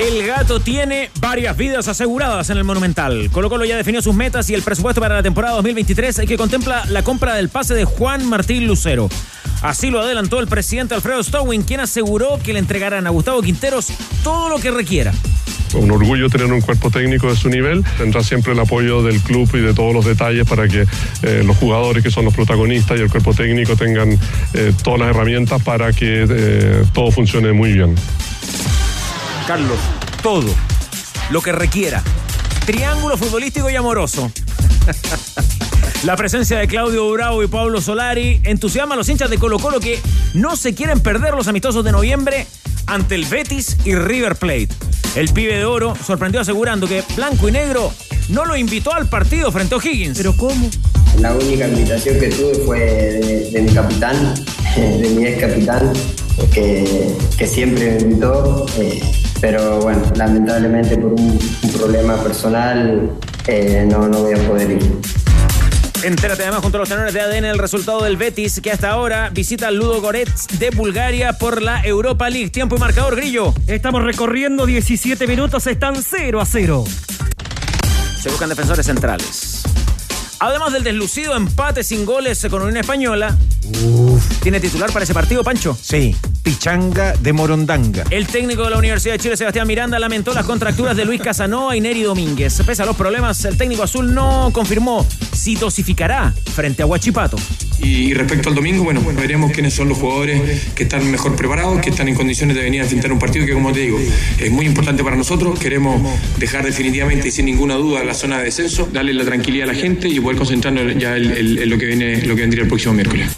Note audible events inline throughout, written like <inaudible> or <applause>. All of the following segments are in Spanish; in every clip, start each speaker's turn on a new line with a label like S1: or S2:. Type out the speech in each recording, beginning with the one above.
S1: El gato tiene varias vidas aseguradas en el Monumental. Colo Colo ya definió sus metas y el presupuesto para la temporada 2023 que contempla la compra del pase de Juan Martín Lucero. Así lo adelantó el presidente Alfredo Stowin, quien aseguró que le entregarán a Gustavo Quinteros todo lo que requiera.
S2: Un orgullo tener un cuerpo técnico de su nivel. Tendrá siempre el apoyo del club y de todos los detalles para que eh, los jugadores que son los protagonistas y el cuerpo técnico tengan eh, todas las herramientas para que eh, todo funcione muy bien.
S1: Carlos, todo lo que requiera. Triángulo futbolístico y amoroso. <laughs> La presencia de Claudio Bravo y Pablo Solari entusiasma a los hinchas de Colo Colo que no se quieren perder los amistosos de noviembre ante el Betis y River Plate. El pibe de oro sorprendió asegurando que Blanco y Negro no lo invitó al partido frente a O'Higgins.
S3: ¿Pero cómo?
S4: La única invitación que tuve fue de, de mi capitán, <laughs> de mi ex capitán, que, que siempre me invitó. eh, pero bueno, lamentablemente por un, un problema personal eh, no, no voy a poder ir.
S1: Entérate además junto a los tenores de ADN el resultado del Betis que hasta ahora visita al Ludo Goretz de Bulgaria por la Europa League. Tiempo y marcador, Grillo.
S3: Estamos recorriendo 17 minutos, están 0 a 0.
S1: Se buscan defensores centrales. Además del deslucido empate sin goles con Unión Española, ¿tiene titular para ese partido, Pancho?
S5: Sí, Pichanga de Morondanga.
S1: El técnico de la Universidad de Chile, Sebastián Miranda, lamentó las contracturas de Luis Casanova y Neri Domínguez. Pese a los problemas, el técnico azul no confirmó si dosificará frente a Huachipato.
S6: Y respecto al domingo, bueno, veremos quiénes son los jugadores que están mejor preparados, que están en condiciones de venir a enfrentar un partido que, como te digo, es muy importante para nosotros. Queremos dejar definitivamente y sin ninguna duda la zona de descenso, darle la tranquilidad a la gente y poder concentrarnos ya en, en- en lo que viene, lo que vendría el próximo miércoles.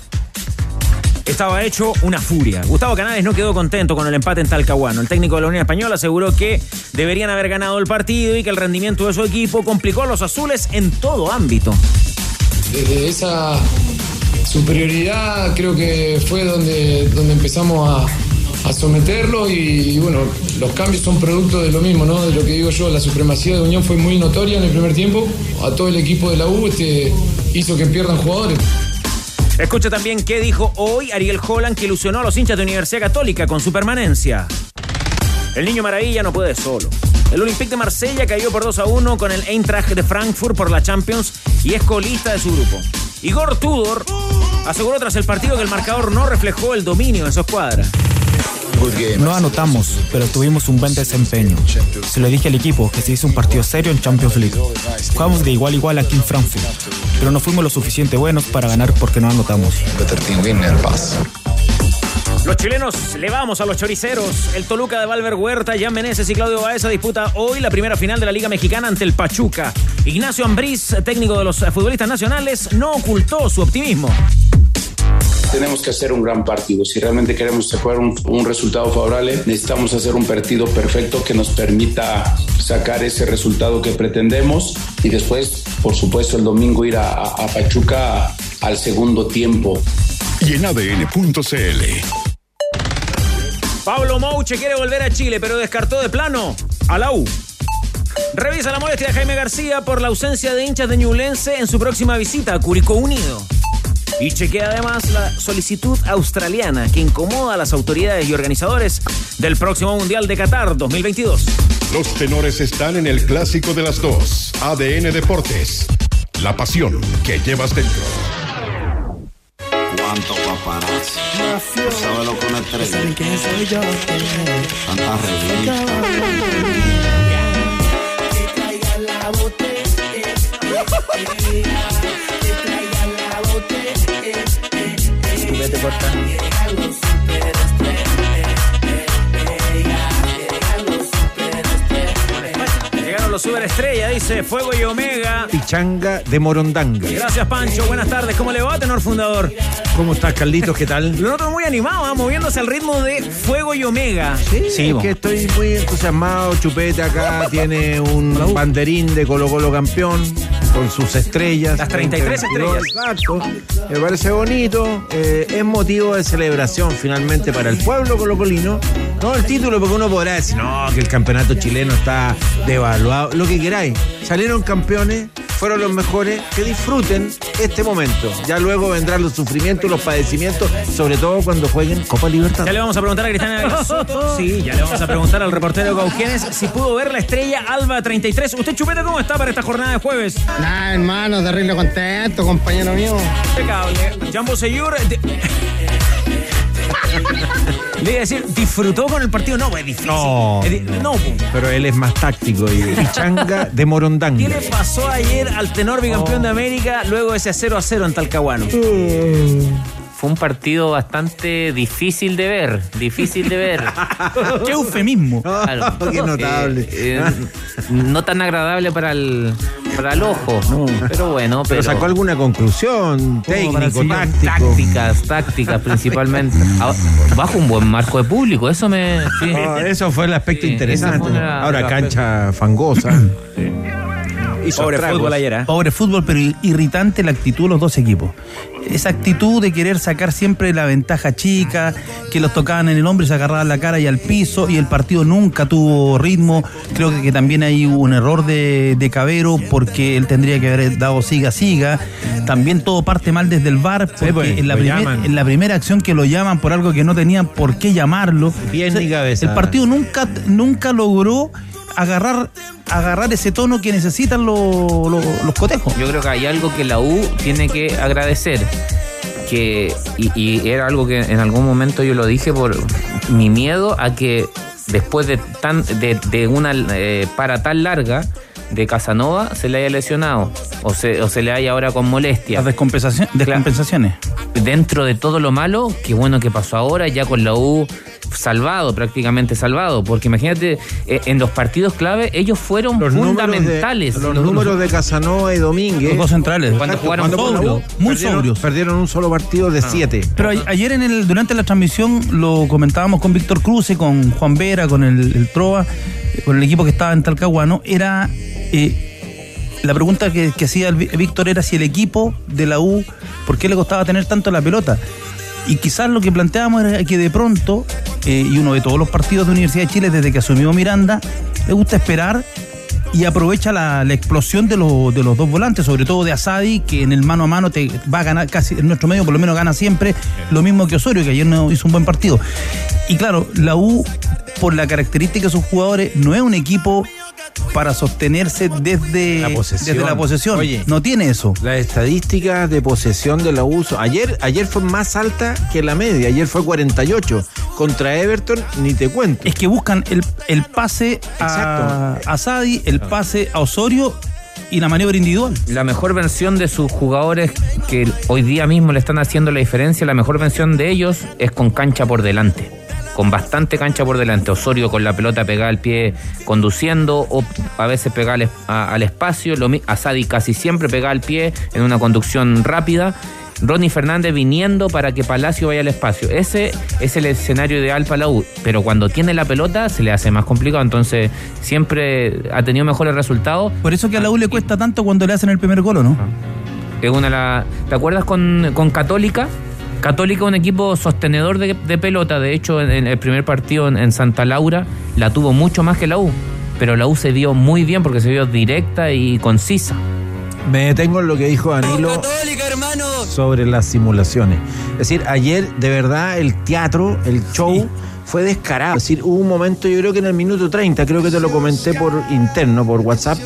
S1: Estaba hecho una furia. Gustavo Canales no quedó contento con el empate en Talcahuano. El técnico de la Unión Española aseguró que deberían haber ganado el partido y que el rendimiento de su equipo complicó a los azules en todo ámbito.
S7: Desde esa superioridad creo que fue donde, donde empezamos a, someterlo y, y bueno, los cambios son producto de lo mismo, ¿no? De lo que digo yo, la supremacía de Unión fue muy notoria en el primer tiempo. A todo el equipo de la U este, hizo que pierdan jugadores.
S1: Escucha también qué dijo hoy Ariel Holland que ilusionó a los hinchas de Universidad Católica con su permanencia. El niño maravilla no puede solo. El Olympique de Marsella cayó por 2 a 1 con el Eintracht de Frankfurt por la Champions y es colista de su grupo. Igor Tudor aseguró tras el partido que el marcador no reflejó el dominio de su escuadra.
S8: No anotamos, pero tuvimos un buen desempeño. Se lo dije al equipo que se hizo un partido serio en Champions League. Jugamos de igual a igual aquí en Frankfurt, pero no fuimos lo suficiente buenos para ganar porque no anotamos.
S1: Los chilenos le vamos a los choriceros. El Toluca de Valver Huerta, Jan Meneses y Claudio Baeza disputa hoy la primera final de la Liga Mexicana ante el Pachuca. Ignacio Ambriz, técnico de los eh, futbolistas nacionales, no ocultó su optimismo.
S9: Tenemos que hacer un gran partido. Si realmente queremos sacar un, un resultado favorable, necesitamos hacer un partido perfecto que nos permita sacar ese resultado que pretendemos y después, por supuesto, el domingo ir a, a- a Pachuca al segundo tiempo.
S10: Y en ADN.cl.
S1: Pablo Mouche quiere volver a Chile, pero descartó de plano a la U. Revisa la molestia de Jaime García por la ausencia de hinchas de Ñublense en su próxima visita a Curicó Unido. Y chequea además la solicitud australiana que incomoda a las autoridades y organizadores del próximo Mundial de Qatar 2022.
S10: Los tenores están en el clásico de las dos. ADN Deportes. La pasión que llevas dentro.
S11: Cuánto paparazzi. Tú sabes lo que una estrella. ¿Saben quién soy yo? Tantas revistas.
S1: Vete Llegaron los superestrellas, dice Fuego y Omega.
S5: Pichanga de Morondanga.
S1: Gracias, Pancho. Buenas tardes. ¿Cómo le va, tenor fundador?
S5: ¿Cómo estás, Carlitos? ¿Qué tal?
S1: Lo noto muy animado, ¿ah? moviéndose al ritmo de Fuego y Omega.
S5: Sí, es que estoy muy entusiasmado. Chupete acá tiene un banderín de Colo Colo campeón. con sus estrellas.
S1: Las 33 estrellas.
S5: Exacto. Me parece bonito. eh, es motivo de celebración finalmente para el pueblo colocolino. No el título, porque uno podrá decir, no, que el campeonato chileno está devaluado. Lo que queráis. Salieron campeones, fueron los mejores. Que disfruten este momento. Ya luego vendrán los sufrimientos, los padecimientos, sobre todo cuando jueguen Copa Libertad.
S1: Ya le vamos a preguntar a Cristina Soto. <laughs> Sí, ya le vamos a preguntar al reportero Cauquienes si pudo ver la estrella Alba 33. ¿Usted, Chupete, cómo está para esta jornada de jueves?
S12: Nada, hermano, terrible contento, compañero mío.
S1: Impecable. Jambo Seyur. de- Le iba a decir, ¿disfrutó con el partido? No, es difícil.
S5: No.
S1: Es di- no, po.
S5: Pero él es más táctico y <laughs> pichanga de
S1: ¿Qué
S5: Morondanga.
S1: le pasó ayer al tenor bicampeón de América luego de ese 0 a 0 en Talcahuano?
S13: Fue un partido bastante difícil de ver, difícil de ver. <laughs>
S3: Qué eufemismo. <laughs>
S13: Claro. <laughs>
S5: Qué notable.
S13: Eh, eh, no tan agradable para el, para el ojo, pero bueno.
S5: Pero sacó alguna conclusión, técnico, táctico.
S13: Tácticas, tácticas principalmente. Ah, Bajo un buen marco de público, eso me. sí.
S5: Eso fue el aspecto
S13: Sí,
S5: interesante.
S13: una-
S5: Ahora cancha fangosa. <clears throat> Hizo
S1: Pobre fútbol ayer, ¿eh?
S3: Pobre fútbol, pero irritante la actitud de los dos equipos. Esa actitud de querer sacar siempre la ventaja chica, que los tocaban en el hombro y se agarraban la cara y al piso, y el partido nunca tuvo ritmo. Creo que, que también hay un error de, de Cabero, porque él tendría que haber dado siga, siga. También todo parte mal desde el VAR, porque
S5: pues,
S3: en, la
S5: lo
S3: primer-
S5: llaman.
S3: en la primera acción que lo llaman por algo que no tenían por qué llamarlo.
S5: Bien cabeza.
S3: El partido nunca, nunca logró agarrar, agarrar ese tono que necesitan los- los cotejos.
S13: Yo creo que hay algo que la U tiene que agradecer. Que, y, y era algo que en algún momento yo lo dije por mi miedo a que después de tan de, de una eh, para tan larga de Casanova se le haya lesionado o se, o se le haya ahora con molestia.
S3: Las descompensación- descompensaciones.
S13: Dentro de todo lo malo, qué bueno que pasó ahora, ya con la U salvado, prácticamente salvado, porque imagínate, eh, en los partidos clave ellos fueron
S5: Los números de-
S13: fundamentales.
S5: Los, números de Casanova y Domínguez.
S3: Los dos centrales.
S13: Cuando
S5: Exacto,
S13: jugaron
S3: sobrios,
S5: U,
S3: muy
S5: perdieron-
S3: sobrios.
S5: Perdieron un solo partido de siete.
S3: Pero a- ayer en el, durante la transmisión lo comentábamos con Víctor Cruz, con Juan Vera, con el, el Trova, con el equipo que estaba en Talcahuano, era eh, la pregunta que, que hacía Víctor era si el equipo de la U, ¿por qué le costaba tener tanto la pelota? Y quizás lo que planteábamos era que de pronto, eh, y uno de todos los partidos de Universidad de Chile desde que asumió Miranda, le gusta esperar y aprovecha la, la explosión de, los- de los dos volantes, sobre todo de Asadi, que en el mano a mano te va a ganar casi, en nuestro medio por lo menos gana siempre, lo mismo que Osorio, que ayer no hizo un buen partido. Y claro, la U, por la característica de sus jugadores, no es un equipo para sostenerse desde
S5: La posesión.
S3: desde la posesión.
S5: Oye.
S3: no tiene eso.
S5: Las estadísticas de posesión de la uso. Ayer, ayer fue más alta que la media. Ayer fue 48. Contra Everton, ni te cuento.
S3: Es que buscan el, el pase a, a Sadi, el pase a Osorio y la maniobra individual.
S13: La mejor versión de sus jugadores que hoy día mismo le están haciendo la diferencia, la mejor versión de ellos es con cancha por delante. Con bastante cancha por delante. Osorio con la pelota pegada al pie conduciendo o a veces pegada al, es- a- al espacio. Lo Asadi casi siempre pegada al pie en una conducción rápida. Ronnie Fernández viniendo para que Palacio vaya al espacio. Ese es el escenario ideal para la U. Pero cuando tiene la pelota se le hace más complicado. Entonces siempre ha tenido mejores resultados.
S3: Por eso que a la U le cuesta tanto cuando le hacen el primer gol, ¿o ¿no?
S13: Es una la- ¿Te acuerdas con, con Católica? Católica un equipo sostenedor de, de pelota. De hecho, en, en el primer partido en, en Santa Laura la tuvo mucho más que la U. Pero la U se vio muy bien porque se vio directa y concisa.
S5: Me detengo en lo que dijo Danilo sobre las simulaciones. Es decir, ayer de verdad el teatro, el show fue descarado. Es decir, hubo un momento, yo creo que en el minuto 30, creo que te lo comenté por interno, por WhatsApp,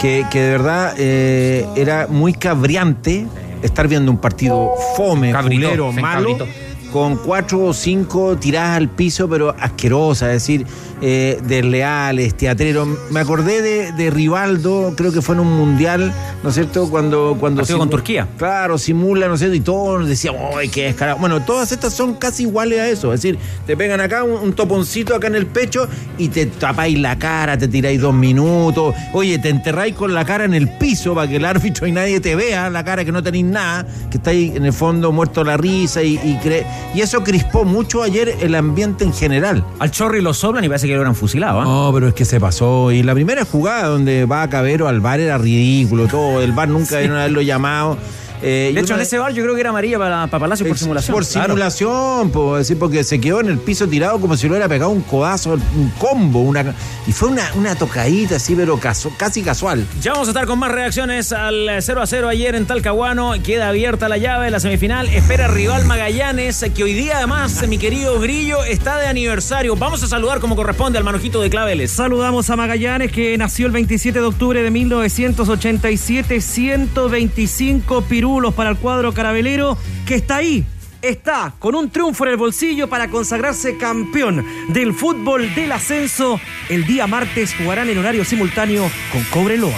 S5: que, que de verdad eh, era muy cabriante estar viendo un partido fome, fulero, malo.
S13: encabritó.
S5: Con cuatro o cinco tiradas al piso, pero asquerosas, es decir, eh, desleales, teatreros. Me acordé de, de Rivaldo, creo que fue en un mundial, ¿no es cierto? Cuando. cuando
S1: Partido con Turquía.
S5: Claro, simula, ¿no es cierto? Y todos decíamos, ¡ay, qué descarado! Bueno, todas estas son casi iguales a eso. Es decir, te pegan acá un, un toponcito acá en el pecho y te tapáis la cara, te tiráis dos minutos. Oye, te enterráis con la cara en el piso para que el árbitro y nadie te vea la cara, que no tenéis nada, que estáis en el fondo muerto la risa y, y cre- y eso crispó mucho ayer el ambiente en general.
S1: Al Chorri lo soplan y parece que lo eran fusilado. ¿ah?
S5: No, pero es que se pasó. Y la primera jugada donde va a Cabero al bar era ridículo, todo. El bar nunca debieron haberlo llamado. Eh,
S1: de hecho, en ese bar yo creo que era amarilla para, para Palacio por simulación.
S5: Por
S1: Claro.
S5: simulación, po, decir, porque se quedó en el piso tirado como si lo hubiera pegado un codazo, un combo. Una, y fue una, una tocadita así, pero casu- casi casual.
S1: Ya vamos a estar con más reacciones al eh, 0 a 0 ayer en Talcahuano. Queda abierta la llave, la semifinal. Espera rival Magallanes, que hoy día además, mi querido Grillo, está de aniversario. Vamos a saludar como corresponde al manojito de Claveles.
S14: Saludamos a Magallanes que nació el 27 de octubre de 1987, 125 pirulos para el cuadro carabelero que está ahí. Está con un triunfo en el bolsillo para consagrarse campeón del fútbol del ascenso. El día martes jugarán en horario simultáneo con Cobreloa.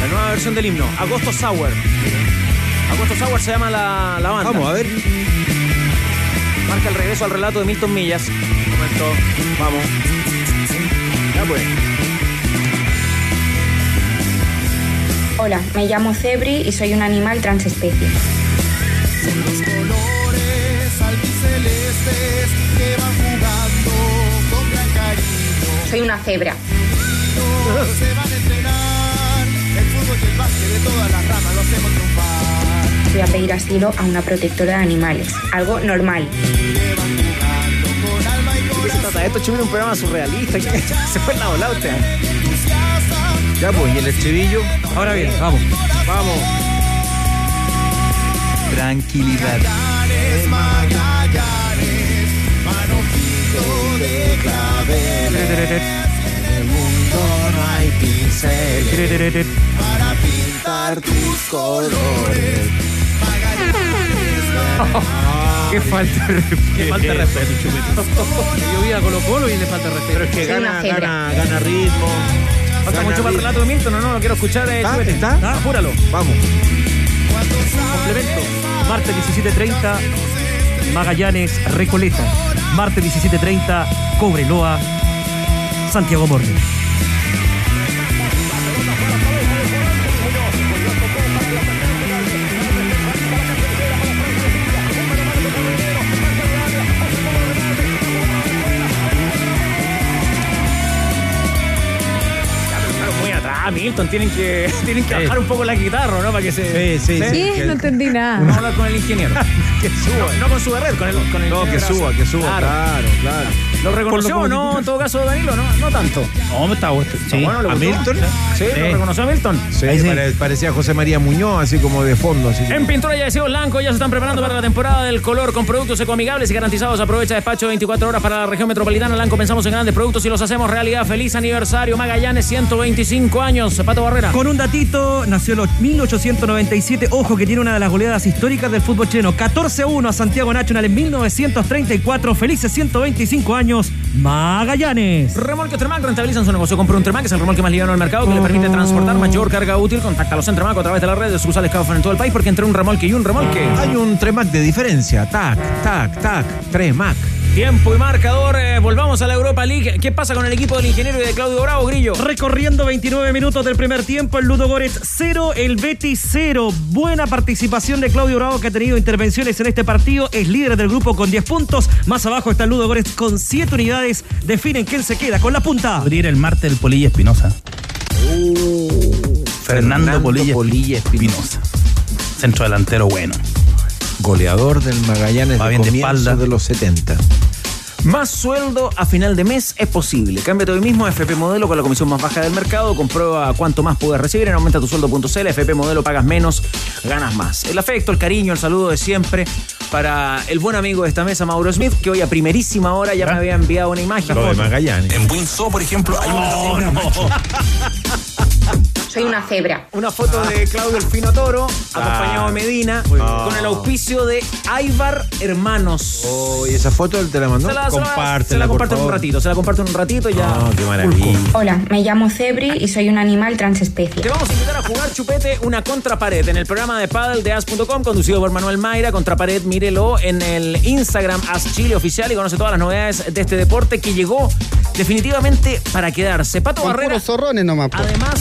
S1: La nueva versión del himno, Agosto Sour. Agosto Sour se llama la, la banda.
S5: Vamos a ver.
S1: Marca el regreso al relato de Milton Millas. Momento, vamos. Ya pues.
S15: Hola, me llamo Cebri y soy un animal transespecie. Soy una cebra.
S16: De.
S15: Voy a pedir asilo a una protectora de animales. Algo normal.
S1: ¿De qué se trata esto? Chupir un programa surrealista. <laughs> Se fue en la volada usted.
S5: Ya, pues, y el estribillo.
S14: Ahora bien, vamos.
S5: Vamos.
S3: Tranquilidad.
S16: Magallanes, Magallanes, manojito de claveles. En el mundo no hay pinceles para pintar tus colores.
S14: Qué falta de respeto. Qué falta de respeto, Chupete. <laughs> Yo vi a Colo Colo y le falta respeto.
S5: Pero es que gana, gana, gana ritmo.
S1: Falta mucho para el relato de Milton, ¿no? No, lo quiero escuchar. Eh,
S5: ¿Está? ¿Está?
S1: Apúralo.
S5: Vamos.
S14: Complemento. Martes 17.30, Magallanes Recoleta. Martes 17.30, Cobreloa, Santiago Morning.
S1: Atrás, Milton. Tienen que, <laughs> tienen que bajar un poco la guitarra, ¿no? Para que se.
S5: Sí, sí, sí.
S17: No entendí nada.
S1: Vamos a hablar con el ingeniero. <laughs>
S5: Que suba.
S1: No, no con su red, con el, con el
S5: No, que suba, que suba.
S1: Claro.
S5: Claro, claro.
S1: ¿Lo reconoció o no? En todo caso, Danilo, ¿no? No tanto.
S3: No, me está bueno. Sí.
S1: Bueno, ¿le
S5: ¿A? Milton?
S1: Sí, ¿lo reconoció a Milton?
S5: Sí, pare- parecía José María Muñoz, así como de fondo. Así.
S1: En Pintura y Adhesivos Blanco ya se están preparando para la temporada del color con productos ecoamigables y garantizados. Aprovecha despacho 24 horas para la región metropolitana. Blanco pensamos en grandes productos y los hacemos realidad. Feliz aniversario Magallanes, 125 años. Pato Barrera.
S14: Con un datito, nació en 1897. Ojo que tiene una de las goleadas históricas del fútbol chileno. 14-1 a Santiago Nacional en 1934. Felices 125 años. Magallanes.
S1: Remolques Tremac rentabilizan su negocio. Compra un Tremac, es el remolque más liviano del mercado que le permite transportar mayor carga útil. Contáctalos en Tremac a través de las redes sucursales Kaufman en todo el país porque entre un remolque y un remolque.
S5: Hay un Tremac de diferencia. Tac, tac, tac. Tremac.
S1: Tiempo y marcador. eh, volvamos a la Europa League. ¿Qué pasa con el equipo del ingeniero y de Claudio Bravo, Grillo?
S14: Recorriendo 29 minutos del primer tiempo, el Ludo Goretz 0, el Betis 0. Buena participación de Claudio Bravo que ha tenido intervenciones en este partido. Es líder del grupo con 10 puntos. Más abajo está el Ludo Goretz con 7 unidades. Definen quién se queda con la punta.
S3: Abrir el martes el Polilla Espinosa. Fernando, Polilla,
S5: Polilla
S3: Espinosa. Centro delantero bueno.
S5: Goleador del Magallanes
S3: Va
S5: de
S3: bien de espalda.
S5: de los 70.
S1: Más sueldo a final de mes es posible. Cámbiate hoy mismo a FP Modelo con la comisión más baja del mercado. Comprueba cuánto más puedes recibir en aumentatusueldo.cl. FP Modelo pagas menos, ganas más. El afecto, el cariño, el saludo de siempre para el buen amigo de esta mesa, Mauro Smith, que hoy a primerísima hora ya me había enviado una imagen.
S5: Lo de Magallanes.
S11: En Windsor, por ejemplo, hay una macho. <laughs>
S15: Soy una cebra.
S1: Una foto de Claudio Elfino Toro, acompañado de Medina, con el auspicio de Aibar Hermanos.
S5: Oh, ¿Y esa foto él te la mandó?
S1: Se la, se la- se la
S5: por
S1: comparto en un ratito, se la comparto en un ratito y ya.
S5: Oh, qué maravilla.
S15: Hola, me llamo Cebri y soy un animal transespecie.
S1: Te vamos a invitar a jugar chupete una contrapared en el programa de paddle de as.com conducido por Manuel Mayra. Contrapared, mírelo en el Instagram As Chile Oficial y conoce todas las novedades de este deporte que llegó definitivamente para quedarse. Pato
S12: Con
S1: Barrera,
S12: puros zorrones nomás. po.
S1: además,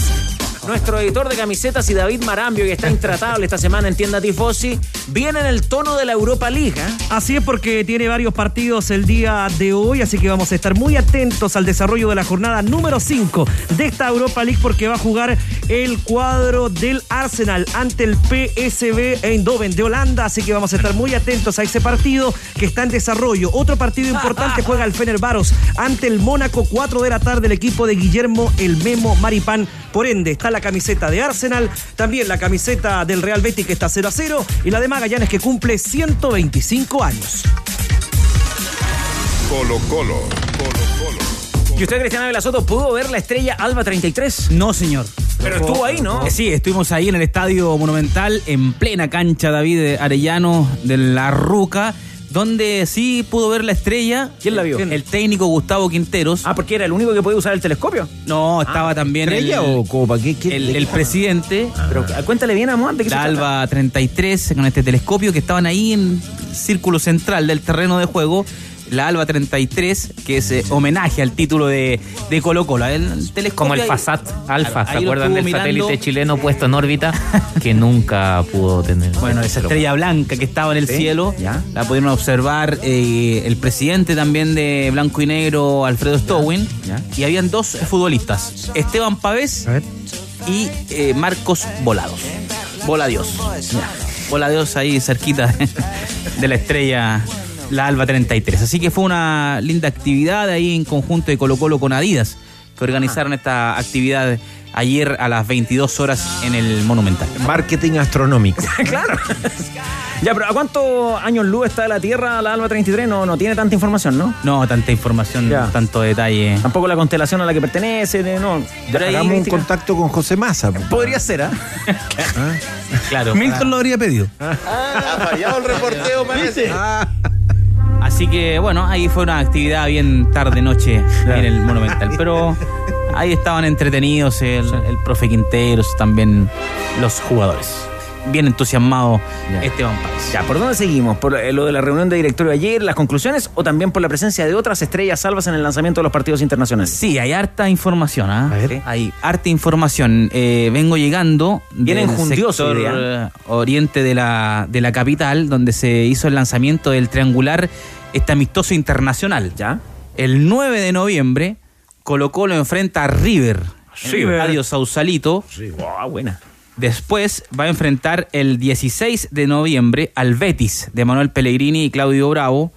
S1: Nuestro editor de camisetas y David Marambio, que está intratable esta semana en tienda Tifosi, viene en el tono de la Europa League. ¿eh?
S14: Así es porque tiene varios partidos el día de hoy, así que vamos a estar muy atentos al desarrollo de la jornada número 5 de esta Europa League porque va a jugar el cuadro del Arsenal ante el PSV Eindhoven de Holanda, así que vamos a estar muy atentos a ese partido que está en desarrollo. Otro partido importante juega el Fenerbaros ante el Mónaco 4 de la tarde el equipo de Guillermo el Memo Maripán. Por ende, está la camiseta de Arsenal, también la camiseta del Real Betis que está 0 a 0 y la de Magallanes que cumple 125 años.
S10: Colo Colo. Colo Colo.
S1: ¿Y usted, Cristiana Velasoto, pudo ver la estrella Alba 33?
S18: No, señor.
S1: Pero estuvo ahí, ¿no?
S18: Sí, estuvimos ahí en el Estadio Monumental, en plena cancha David Arellano de la Ruca, donde sí pudo ver la estrella.
S1: ¿Quién la vio?
S18: El técnico Gustavo Quinteros.
S1: Ah, porque era el único que podía usar el telescopio.
S18: No, estaba también el,
S5: ¿Estrella o Copa? ¿Qué, qué-
S18: el, el presidente.
S1: Pero cuéntale bien a se
S18: La. Alba 33 con este telescopio que estaban ahí en círculo central del terreno de juego. La Alba 33, que es eh, homenaje al título de, de Colo Colo. El telescopio
S13: Como el
S18: ahí-
S13: Fasat Alfa, ¿se
S18: lo
S13: acuerdan
S18: estuvo
S13: del
S18: mirando.
S13: satélite chileno puesto en órbita <laughs> que nunca pudo tener?
S18: Bueno, esa estrella blanca que estaba en el
S1: Sí,
S18: cielo,
S1: ya.
S18: la pudieron observar eh, el presidente también de Blanco y Negro, Alfredo Stowin,
S1: ya.
S18: y habían dos futbolistas, Esteban Pavés y eh, Marcos Volados. Bola Dios. Bola Dios ahí cerquita <laughs> de la estrella, la Alba 33. Así que fue una linda actividad ahí en conjunto de Colo Colo con Adidas, que organizaron esta actividad ayer a las 22 horas en el Monumental.
S5: Marketing astronómico. <laughs>
S1: claro. ya, pero ¿a cuántos años luz está de la Tierra la Alba 33? No, no tiene tanta información, ¿no?
S18: No, tanta información,
S1: Ya.
S18: tanto detalle.
S1: Tampoco la constelación a la que pertenece, de- no.
S18: Pero ahí,
S5: Hagamos un contacto con José Massa. po.
S1: Podría ser, ¿ah? <laughs>
S18: Claro. Milton lo habría pedido.
S19: Ha fallado el reporteo, parece.
S18: Así que bueno, ahí fue una actividad bien tarde noche en el Monumental. Pero ahí estaban entretenidos el, el profe Quinteros, también los jugadores. Bien entusiasmado Esteban Páez.
S1: Ya, ¿por dónde seguimos? ¿Por eh, lo de la reunión de directorio ayer, las conclusiones o también por la presencia de otras estrellas salvas en el lanzamiento de los partidos internacionales?
S18: Sí, hay harta información, ¿ah?
S1: Ver.
S18: Hay harta información. Eh, vengo llegando
S1: enjundioso
S18: sector eh, oriente de la, de la capital, donde se hizo el lanzamiento del triangular este amistoso internacional.
S1: ¿Ya?
S18: El 9 de noviembre, Colo Colo enfrenta a River. En el. Estadio Sausalito.
S1: Wow, buena.
S18: Después va a enfrentar el 16 de noviembre al Betis de Manuel Pellegrini y Claudio Bravo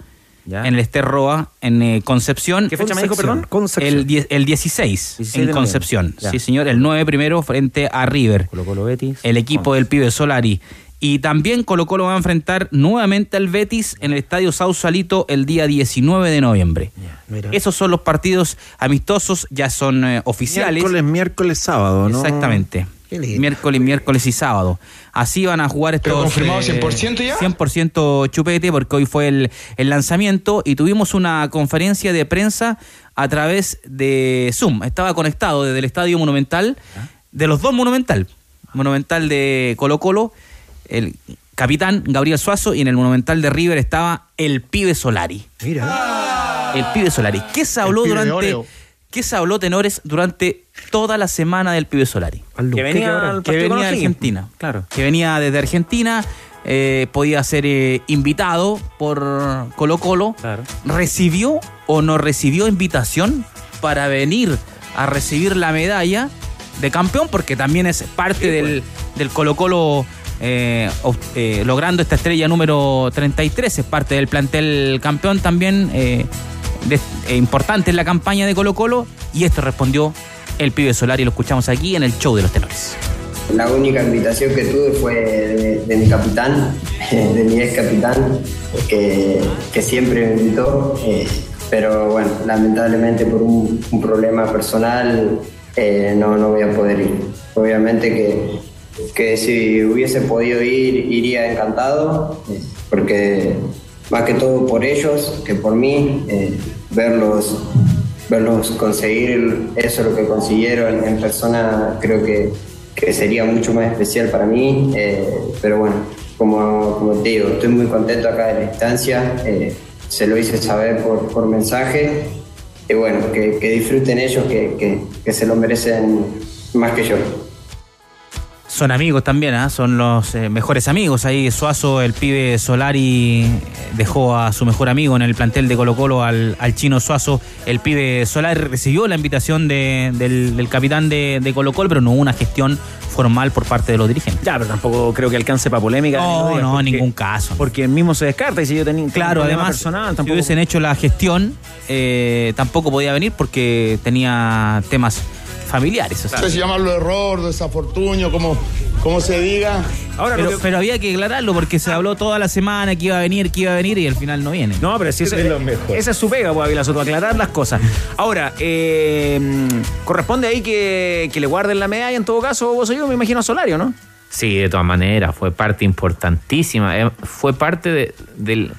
S1: Ya.
S18: en el Esterroa, en eh, Concepción.
S1: ¿Qué fecha me dijo, perdón? Concepción.
S18: El, die- el 16,
S1: 16
S18: en Concepción. Sí, señor. El 9 primero frente a River,
S1: Colo Colo Betis.
S18: el equipo del pibe Solari. Y también Colo Colo va a enfrentar nuevamente al Betis en el Estadio Sausalito el día 19 de noviembre. Esos son los partidos amistosos, ya son eh, oficiales.
S5: Miércoles, miércoles, sábado, ¿no?
S18: Exactamente. Miércoles, miércoles y sábado. Así van a jugar estos.
S17: ¿Pero confirmado
S18: eh,
S17: 100% ya?
S18: 100% chupete, porque hoy fue el, el lanzamiento y tuvimos una conferencia de prensa a través de Zoom. Estaba conectado desde el Estadio Monumental, de los dos Monumental. Monumental de Colo Colo, el capitán Gabriel Suazo, y en el Monumental de River estaba el pibe Solari.
S5: Mira.
S18: El pibe Solari. ¿Qué se habló durante. ¿Qué se habló, tenores, durante toda la semana del pibe Solari?
S1: Que venía al
S18: que
S1: partido con
S18: venía de. Argentina, claro. Que venía desde Argentina, eh, podía ser eh, invitado por Colo Colo.
S1: Claro.
S18: ¿Recibió o no recibió invitación para venir a recibir la medalla de campeón? Porque también es parte del, del Colo Colo eh, eh, logrando esta estrella número 33, es parte del plantel campeón también. eh, de- eh, importante en la campaña de Colo Colo y esto respondió el pibe Solari, lo escuchamos aquí en el show de los tenores.
S4: La única invitación que tuve fue de, de mi capitán, <laughs> de mi ex capitán, que, que siempre me invitó. eh, pero bueno, lamentablemente por un, un problema personal eh, no, no voy a poder ir. Obviamente que, que si hubiese podido ir, iría encantado, eh, porque más que todo por ellos que por mí, eh, verlos verlos conseguir eso lo que consiguieron en persona creo que, que sería mucho más especial para mí eh, pero bueno como, como te digo estoy muy contento acá de la instancia se lo hice saber por, por mensaje y bueno que, que disfruten ellos que, que- que se lo merecen más que yo
S3: Son amigos también, ¿ah? son los eh, mejores amigos. Ahí Suazo, el pibe Solari, dejó a su mejor amigo en el plantel de Colo Colo, al, al chino Suazo. El pibe Solari recibió la invitación de- del, del capitán de, de Colo Colo, pero no hubo una gestión formal por parte de los dirigentes.
S1: Ya, pero tampoco creo que alcance para polémica.
S3: No, no, en ningún caso.
S1: Porque el mismo se descarta y si yo tenía
S3: Claro, además,
S1: personal,
S3: si
S1: tampoco.
S3: hubiesen hecho la gestión, eh, tampoco podía venir porque tenía temas familiares. o sea.
S17: No sé si llamarlo error, desafortunio, como, como se diga.
S3: pero, pero había que aclararlo porque se habló toda la semana que iba a venir, que iba a venir y al final no viene.
S1: No, pero si eso Esa es su pega, pues, Ávila Soto, aclarar las cosas. Ahora, eh, corresponde ahí que, que le guarden la medalla en todo caso, vos yo me imagino a Solario, ¿no?
S13: Sí, de todas maneras, fue parte importantísima. eh, fue parte de, del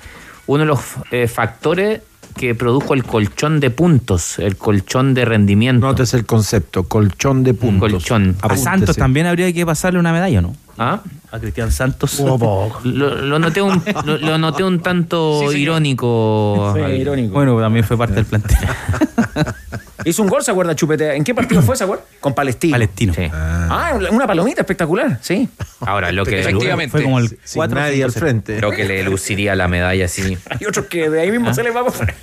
S13: uno de los eh, factores que produjo el colchón de puntos, el colchón de rendimiento.
S5: Notes el concepto, colchón de puntos.
S13: Colchón.
S3: A Santos también habría que pasarle una medalla, ¿no?
S13: ¿Ah?
S3: A Cristian Santos.
S13: Lo, lo noté un, lo, lo noté un tanto <laughs> irónico.
S1: Sí,
S13: Javier.
S1: irónico.
S3: Bueno, también fue parte del plantel. <laughs>
S1: Hizo un gol, ¿se acuerda, Chupete? ¿En qué partido fue, se acuerda? Con Palestino.
S3: Palestino.
S13: Sí.
S1: Ah, una palomita espectacular, sí.
S13: Ahora, lo que
S3: Efectivamente. Fue como el
S5: Sin nadie al frente.
S13: Creo que le luciría la medalla así. <laughs>
S1: Hay otros que de ahí mismo se les va a pasar.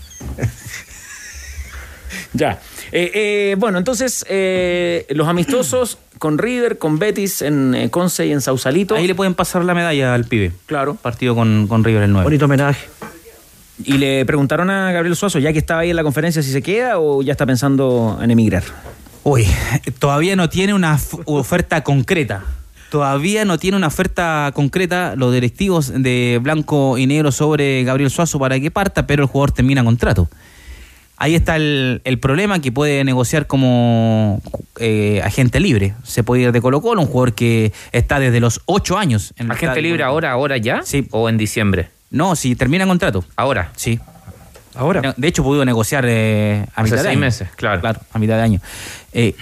S1: ya. Eh, eh, bueno, entonces, eh, los amistosos <clears throat> con River, con Betis en eh, Conce y en Sausalito.
S3: Ahí le pueden pasar la medalla al pibe.
S1: Claro.
S3: Partido con, con River el 9.
S14: Bonito homenaje.
S1: Y le preguntaron a Gabriel Suazo, ya que estaba ahí en la conferencia, si se queda o ya está pensando en emigrar.
S3: Uy, todavía no tiene una oferta concreta. Todavía no tiene una oferta concreta los directivos de Blanco y Negro sobre Gabriel Suazo para que parta, pero el jugador termina contrato. Ahí está el, el problema que puede negociar como eh, agente libre. Se puede ir de Colo Colo, un jugador que está desde los 8 años. En el
S13: ¿Agente
S3: estadio.
S13: libre ahora, ahora ya?
S3: Sí.
S13: ¿O en diciembre?
S3: No, si termina contrato.
S13: Ahora.
S3: Sí.
S14: Ahora.
S3: De hecho, pudo negociar eh, a
S13: Hace
S3: mitad de
S13: seis
S3: año.
S13: meses, claro.
S3: a mitad de año. Eh,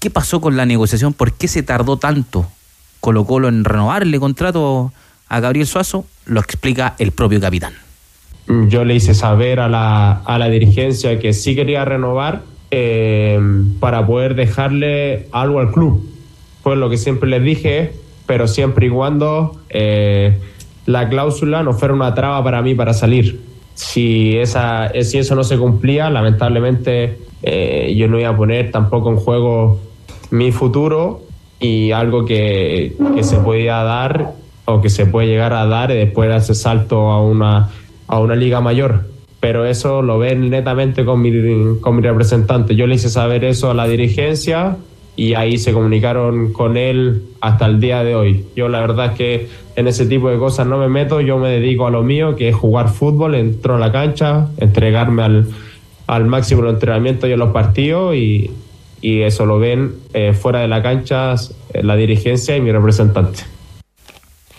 S3: ¿Qué pasó con la negociación? ¿Por qué se tardó tanto Colo Colo en renovarle contrato a Gabriel Suazo? Lo explica el propio capitán.
S20: Yo le hice saber a la, a la dirigencia que sí quería renovar eh, para poder dejarle algo al club. Fue lo que siempre les dije, pero siempre y cuando eh, la cláusula no fuera una traba para mí para salir. Si, esa, si eso no se cumplía, lamentablemente eh, yo no iba a poner tampoco en juego mi futuro y algo que, que se podía dar o que se puede llegar a dar y después dar ese salto a una, a una liga mayor. Pero eso lo ven netamente con mi, con mi representante. Yo le hice saber eso a la dirigencia y ahí se comunicaron con él hasta el día de hoy. Yo la verdad es que en ese tipo de cosas no me meto, yo me dedico a lo mío, que es jugar fútbol, entro a la cancha, entregarme al, al máximo los entrenamientos y en los partidos y, y eso lo ven eh, fuera de la cancha eh, la dirigencia y mi representante.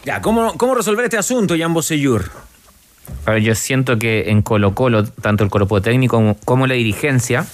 S1: Ya, ¿cómo, cómo resolver este asunto, Jan Bosellur?
S13: A ver, yo siento que en Colo Colo, tanto el cuerpo técnico como, la dirigencia,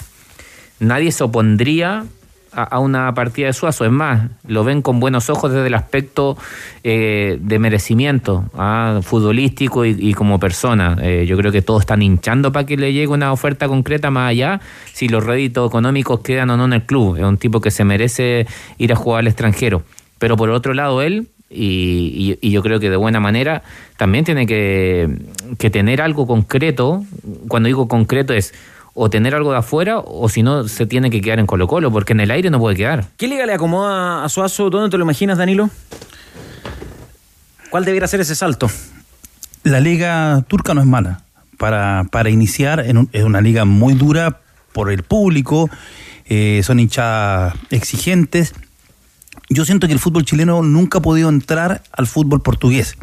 S13: nadie se opondría a, una partida de Suazo. Es más, lo ven con buenos ojos desde el aspecto eh, de merecimiento ah, futbolístico y, y como persona. Eh, yo creo que todos están hinchando para que le llegue una oferta concreta más allá si los réditos económicos quedan o no en el club. Es un tipo que se merece ir a jugar al extranjero. Pero por otro lado, él y, y- y yo creo que de buena manera también tiene que, que tener algo concreto. Cuando digo concreto es o tener algo de afuera o si no se tiene que quedar en Colo Colo porque en el aire no puede quedar.
S1: ¿Qué liga le acomoda a Suazo? ¿Dónde te lo imaginas, Danilo? ¿Cuál debiera ser ese salto?
S3: La liga turca no es mala para, para iniciar. En un- es una liga muy dura por el público, eh, son hinchadas exigentes. Yo siento que el fútbol chileno nunca ha podido entrar al fútbol portugués,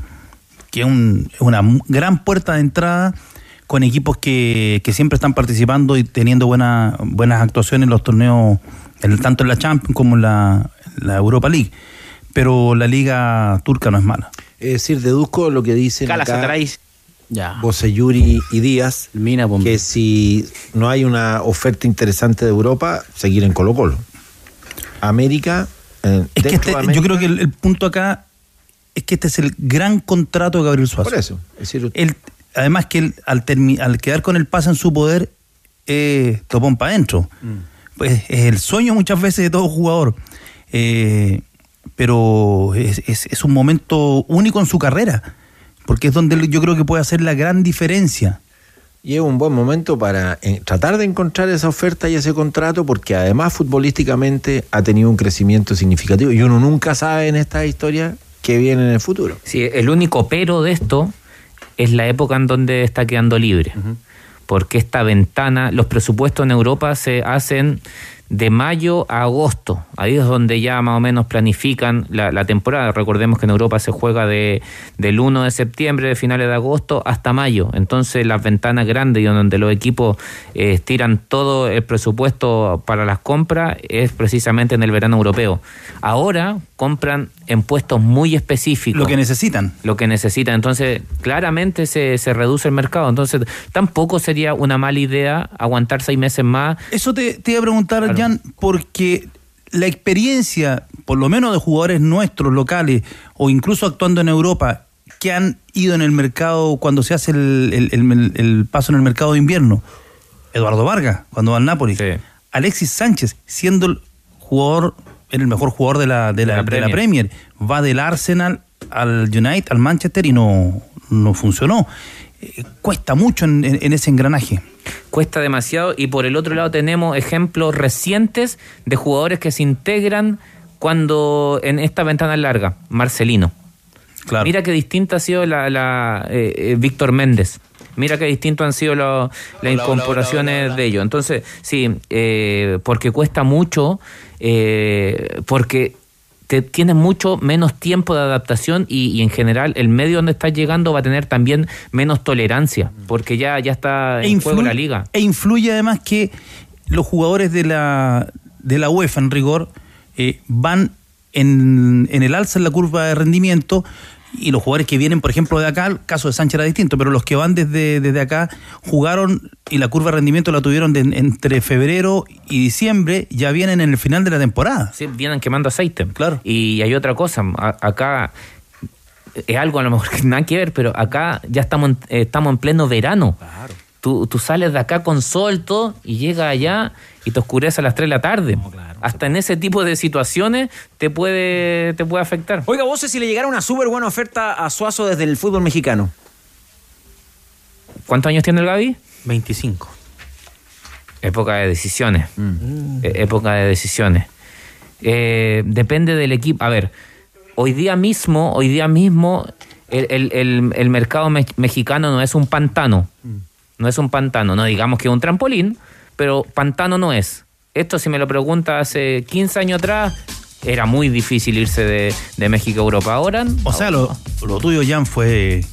S3: que es, un- una gran puerta de entrada con equipos que, que siempre están participando y teniendo buena- buenas actuaciones en los torneos, en- tanto en la Champions como en la, la Europa League. Pero la liga turca no es mala.
S5: Es decir, deduzco lo que dicen
S3: Galatasaray. Ya.
S5: Boselluri y Díaz, que si no hay una oferta interesante de Europa, seguir en Colo Colo. América, eh,
S3: Es que este- yo creo que el, el punto acá es que este es el gran contrato de Gabriel Suazo.
S5: Por eso. Es decir,
S3: Él- además que él, al, al quedar con el pase en su poder, eh, topón para adentro.
S5: Mm.
S3: Pues es el sueño muchas veces de todo jugador. Eh, pero es, es- es un momento único en su carrera, porque es donde yo creo que puede hacer la gran diferencia.
S5: Y es un buen momento para eh, tratar de encontrar esa oferta y ese contrato, porque además futbolísticamente ha tenido un crecimiento significativo y uno nunca sabe en esta historia qué viene en el futuro.
S13: Sí, el único pero de esto es la época en donde está quedando libre. Porque esta ventana, los presupuestos en Europa se hacen de mayo a agosto. Ahí es donde ya más o menos planifican la, la temporada. Recordemos que en Europa se juega de, del 1 de septiembre, de finales de agosto, hasta mayo. Entonces las ventanas grandes y donde los equipos eh, estiran todo el presupuesto para las compras es precisamente en el verano europeo. Ahora compran en puestos muy específicos.
S3: Lo que necesitan.
S13: Lo que necesitan. Entonces, claramente se, se reduce el mercado. Entonces, tampoco sería una mala idea aguantar seis meses más.
S3: Eso te, te iba a preguntar, Jan, porque la experiencia, por lo menos de jugadores nuestros, locales, o incluso actuando en Europa, que han ido en el mercado cuando se hace el, el- el- el paso en el mercado de invierno. Eduardo Vargas, cuando va al Napoli. Alexis Sánchez, siendo el jugador, era el mejor jugador de la, de la,
S13: De la
S3: de la
S13: Premier.
S3: Va del Arsenal al United, al Manchester y no, no funcionó. Eh, cuesta mucho en- en- en ese engranaje.
S13: Cuesta demasiado. Y por el otro lado tenemos ejemplos recientes de jugadores que se integran cuando en esta ventana larga. Marcelino. Mira qué distinta ha sido la, la, eh, eh, Víctor Méndez. Mira qué distinto han sido lo- las incorporaciones de ellos. Entonces, sí, eh, porque cuesta mucho, eh, porque te tienes mucho menos tiempo de adaptación y, y en general el medio donde estás llegando va a tener también menos tolerancia, porque ya, ya está en juego
S3: influye-
S13: la liga.
S3: E influye además que los jugadores de la, de la UEFA, en rigor, eh, van en, en el alza en la curva de rendimiento y los jugadores que vienen, por ejemplo, de acá, el caso de Sánchez era distinto, pero los que van desde, desde acá jugaron y la curva de rendimiento la tuvieron de- entre febrero y diciembre, ya vienen en el final de la temporada.
S13: Sí, vienen quemando aceite.
S3: Claro.
S13: Y hay otra cosa, a- acá es algo a lo mejor que <laughs> nada que ver, pero acá ya estamos en, eh, estamos en pleno verano. Tú, tú sales de acá con sol todo y llegas allá y te oscurece a las 3 de la tarde. Hasta en ese tipo de situaciones te puede, te puede afectar.
S1: Oiga, vos si le llegara una súper buena oferta a Suazo desde el fútbol mexicano.
S13: ¿Cuántos años tiene el Gaby?
S3: 25.
S13: Época de decisiones. Eh, época de decisiones. Eh, depende del equipo. A ver, hoy día mismo, hoy día mismo, el, el- el- el mercado me- mexicano no es un pantano. No es un pantano. No digamos que es un trampolín, pero pantano no es. Esto, si me lo pregunta hace 15 años atrás, era muy difícil irse de, de México a Europa. Ahora.
S3: O sea, lo, lo tuyo, Jan, fue...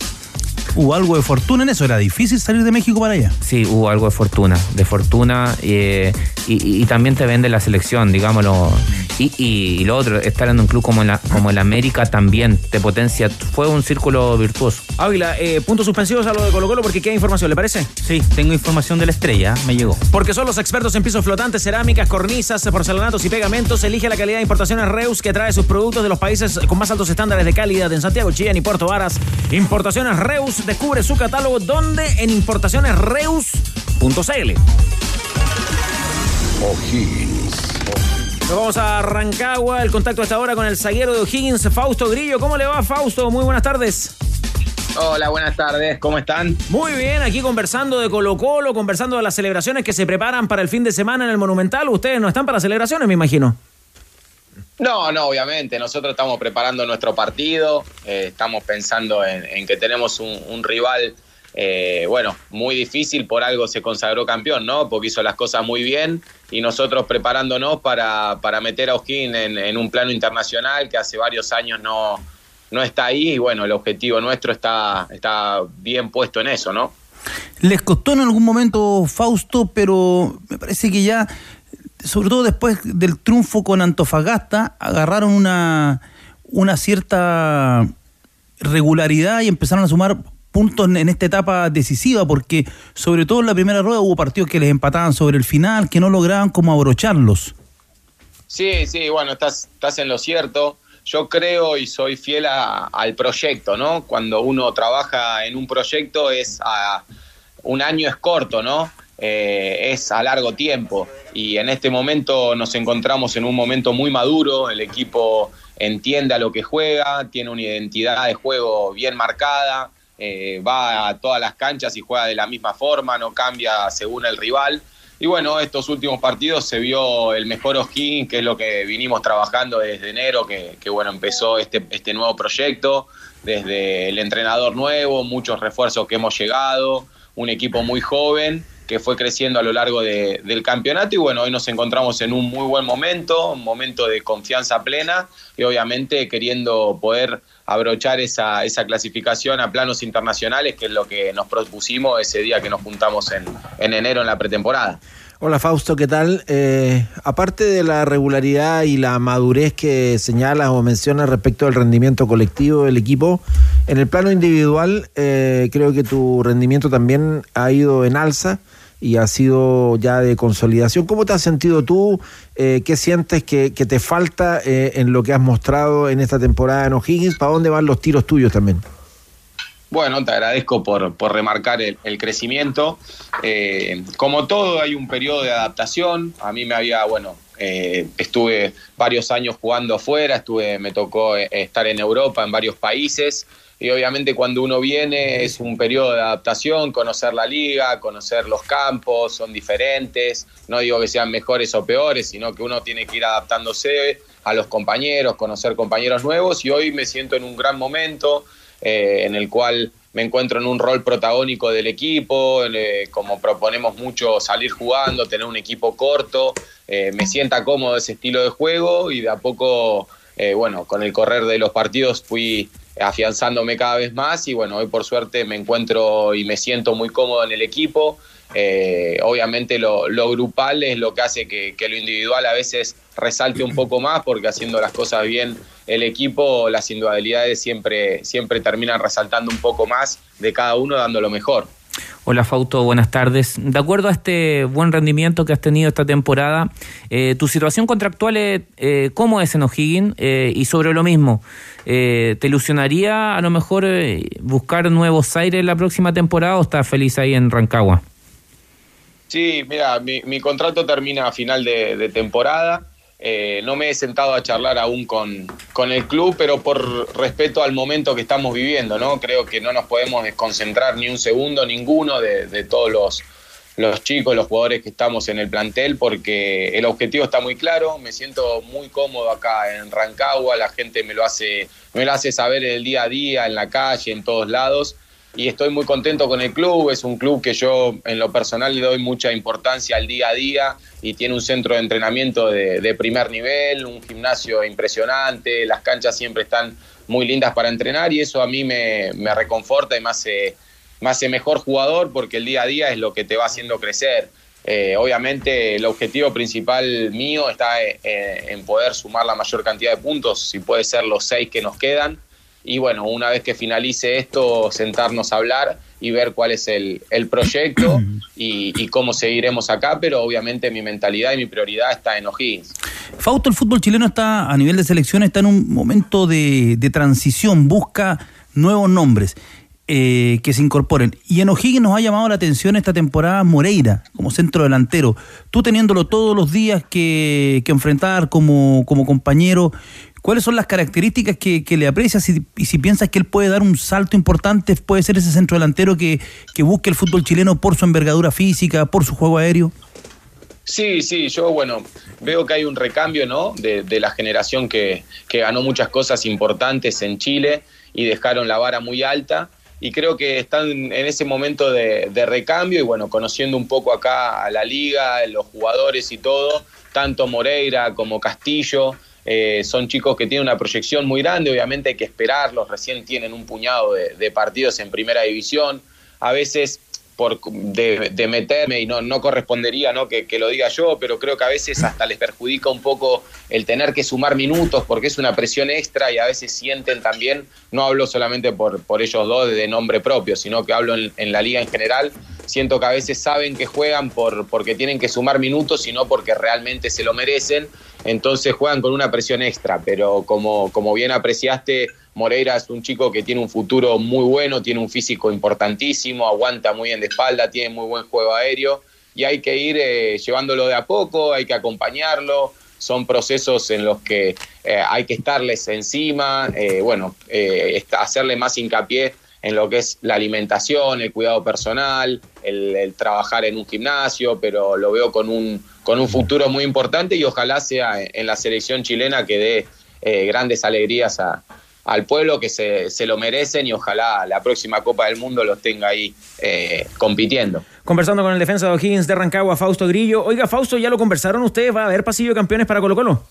S3: Hubo algo de fortuna en eso, era difícil salir de México para allá.
S13: Sí, hubo algo de fortuna, de fortuna eh, y, y- y también te vende la selección, digámoslo. Y, y- y lo otro, estar en un club como, la, como el América también te potencia. Fue un círculo virtuoso.
S1: Ávila, eh, puntos suspensivos a lo de Colo Colo porque queda información, ¿le parece?
S3: Sí, tengo información de la estrella, me llegó.
S1: Porque son los expertos en pisos flotantes, cerámicas, cornisas, porcelanatos y pegamentos. Elige la calidad de importaciones Reus que trae sus productos de los países con más altos estándares de calidad en Santiago, Chillán y Puerto Varas. Importaciones Reus descubre su catálogo donde en importacionesreus.cl.
S10: O'Higgins.
S1: Nos vamos a Rancagua, el contacto hasta ahora con el zaguero de O'Higgins, Fausto Grillo. ¿Cómo le va, Fausto? Muy buenas tardes.
S21: Hola, buenas tardes, ¿cómo están?
S1: Muy bien, aquí conversando de Colo Colo, conversando de las celebraciones que se preparan para el fin de semana en el Monumental. Ustedes no están para celebraciones, me imagino.
S21: No, no, obviamente, nosotros estamos preparando nuestro partido, eh, estamos pensando en, que tenemos un, rival, eh, bueno, muy difícil, por algo se consagró campeón, ¿no? Porque hizo las cosas muy bien y nosotros preparándonos para, para meter a O'Higgins en, en un plano internacional que hace varios años no, no está ahí y bueno, el objetivo nuestro está, está bien puesto en eso, ¿no?
S3: Les costó en algún momento Fausto, pero me parece que ya, sobre todo después del triunfo con Antofagasta, agarraron una, una cierta regularidad y empezaron a sumar puntos en- esta etapa decisiva, porque sobre todo en la primera rueda hubo partidos que les empataban sobre el final, que no lograban como abrocharlos.
S21: Sí, sí, bueno, estás, estás en lo cierto. Yo creo y soy fiel a- al proyecto, ¿no? Cuando uno trabaja en un proyecto es a, un año es corto, ¿no? Eh, es a largo tiempo y en este momento nos encontramos en un momento muy maduro, el equipo entiende a lo que juega, tiene una identidad de juego bien marcada, eh, va a todas las canchas y juega de la misma forma, no cambia según el rival. Y bueno, estos últimos partidos se vio el mejor O'Higgins, que es lo que vinimos trabajando desde enero, que, que bueno, empezó este, este nuevo proyecto, desde el entrenador nuevo, muchos refuerzos que hemos llegado, un equipo muy joven que fue creciendo a lo largo de- del campeonato y bueno, hoy nos encontramos en un muy buen momento, un momento de confianza plena y obviamente queriendo poder abrochar esa, esa clasificación a planos internacionales, que es lo que nos propusimos ese día que nos juntamos en, en enero en la pretemporada.
S5: Hola Fausto, ¿qué tal? Eh, aparte de la regularidad y la madurez que señalas o mencionas respecto del rendimiento colectivo del equipo, en el plano individual eh, creo que tu rendimiento también ha ido en alza y ha sido ya de consolidación. ¿Cómo te has sentido tú? Eh, ¿Qué sientes que, te falta eh, en lo que has mostrado en esta temporada en O'Higgins? ¿Para dónde van los tiros tuyos también?
S21: Bueno, te agradezco por, por remarcar el, crecimiento. Eh, como todo, hay un periodo de adaptación. A mí me había, bueno, eh, estuve varios años jugando afuera, estuve, me tocó estar en Europa, en varios países. Y obviamente cuando uno viene es un periodo de adaptación, conocer la liga, conocer los campos, son diferentes. No digo que sean mejores o peores, sino que uno tiene que ir adaptándose a los compañeros, conocer compañeros nuevos. Y hoy me siento en un gran momento eh, en el cual me encuentro en un rol protagónico del equipo, eh, como proponemos mucho salir jugando, tener un equipo corto, eh, me sienta cómodo ese estilo de juego y de a poco, bueno, con el correr de los partidos fui afianzándome cada vez más y bueno, hoy por suerte me encuentro y me siento muy cómodo en el equipo. Eh, obviamente lo, lo grupal es lo que hace que, que lo individual a veces resalte un poco más porque haciendo las cosas bien el equipo, las individualidades siempre, siempre terminan resaltando un poco más de cada uno dando lo mejor.
S13: Hola Fausto, buenas tardes. De acuerdo a este buen rendimiento que has tenido esta temporada, eh, tu situación contractual, es, eh, ¿cómo es en O'Higgins? Eh, y sobre lo mismo, eh, ¿te ilusionaría a lo mejor eh, buscar nuevos aires la próxima temporada o estás feliz ahí en Rancagua?
S21: Sí, mira, mi, contrato termina a final de temporada. Eh, no me he sentado a charlar aún con, con el club, pero por respeto al momento que estamos viviendo, ¿no? Creo que no nos podemos desconcentrar ni un segundo, ninguno de, de todos los, los chicos, los jugadores que estamos en el plantel, porque el objetivo está muy claro. Me siento muy cómodo acá en Rancagua, la gente me lo hace, me lo hace saber el día a día, en la calle, en todos lados y estoy muy contento con el club. Es un club que yo en lo personal le doy mucha importancia al día a día y tiene un centro de entrenamiento de, primer nivel, un gimnasio impresionante, las canchas siempre están muy lindas para entrenar y eso a mí me, me reconforta y me hace, me mejor jugador porque el día a día es lo que te va haciendo crecer. Eh, obviamente el objetivo principal mío está en, en poder sumar la mayor cantidad de puntos, si puede ser los seis que nos quedan y bueno, una vez que finalice esto, sentarnos a hablar y ver cuál es el, el proyecto y, y, cómo seguiremos acá, pero obviamente mi mentalidad y mi prioridad está en O'Higgins.
S3: Fausto, el fútbol chileno está a nivel de selección, está en un momento de, de transición, busca nuevos nombres. Eh, que se incorporen. Y en O'Higgins nos ha llamado la atención esta temporada Moreira como centro delantero. Tú teniéndolo todos los días que, que enfrentar como, como compañero, ¿Cuáles son las características que, que le aprecias y, y, si piensas que él puede dar un salto importante, puede ser ese centro delantero que, que busque el fútbol chileno por su envergadura física, por su juego aéreo?
S21: Sí, sí, yo bueno, veo que hay un recambio ¿no? de, de la generación que, que ganó muchas cosas importantes en Chile y dejaron la vara muy alta y creo que están en ese momento de, de, recambio y bueno, conociendo un poco acá a la liga, los jugadores y todo, tanto Moreira como Castillo, eh, son chicos que tienen una proyección muy grande, obviamente hay que esperarlos, recién tienen un puñado de, de partidos en primera división, a veces por de, de meterme y no, no correspondería ¿no? Que, que, lo diga yo, pero creo que a veces hasta les perjudica un poco el tener que sumar minutos porque es una presión extra y a veces sienten también, no hablo solamente por, por ellos dos de nombre propio, sino que hablo en, la liga en general, siento que a veces saben que juegan por, porque tienen que sumar minutos y no porque realmente se lo merecen, entonces juegan con una presión extra, pero como, como bien apreciaste, Moreira es un chico que tiene un futuro muy bueno, tiene un físico importantísimo, aguanta muy bien de espalda, tiene muy buen juego aéreo y hay que ir eh, llevándolo de a poco, hay que acompañarlo, son procesos en los que eh, hay que estarles encima, eh, bueno, hacerle más hincapié en lo que es la alimentación, el cuidado personal, el, trabajar en un gimnasio, pero lo veo con un, con un futuro muy importante y ojalá sea en, la selección chilena que dé grandes alegrías a- al pueblo que se, se lo merecen y ojalá la próxima Copa del Mundo los tenga ahí eh, compitiendo.
S1: Conversando con el defensa de O'Higgins de Rancagua, Fausto Grillo. Oiga, Fausto, ¿ya lo conversaron ustedes? ¿Va a haber pasillo de campeones para Colo Colo?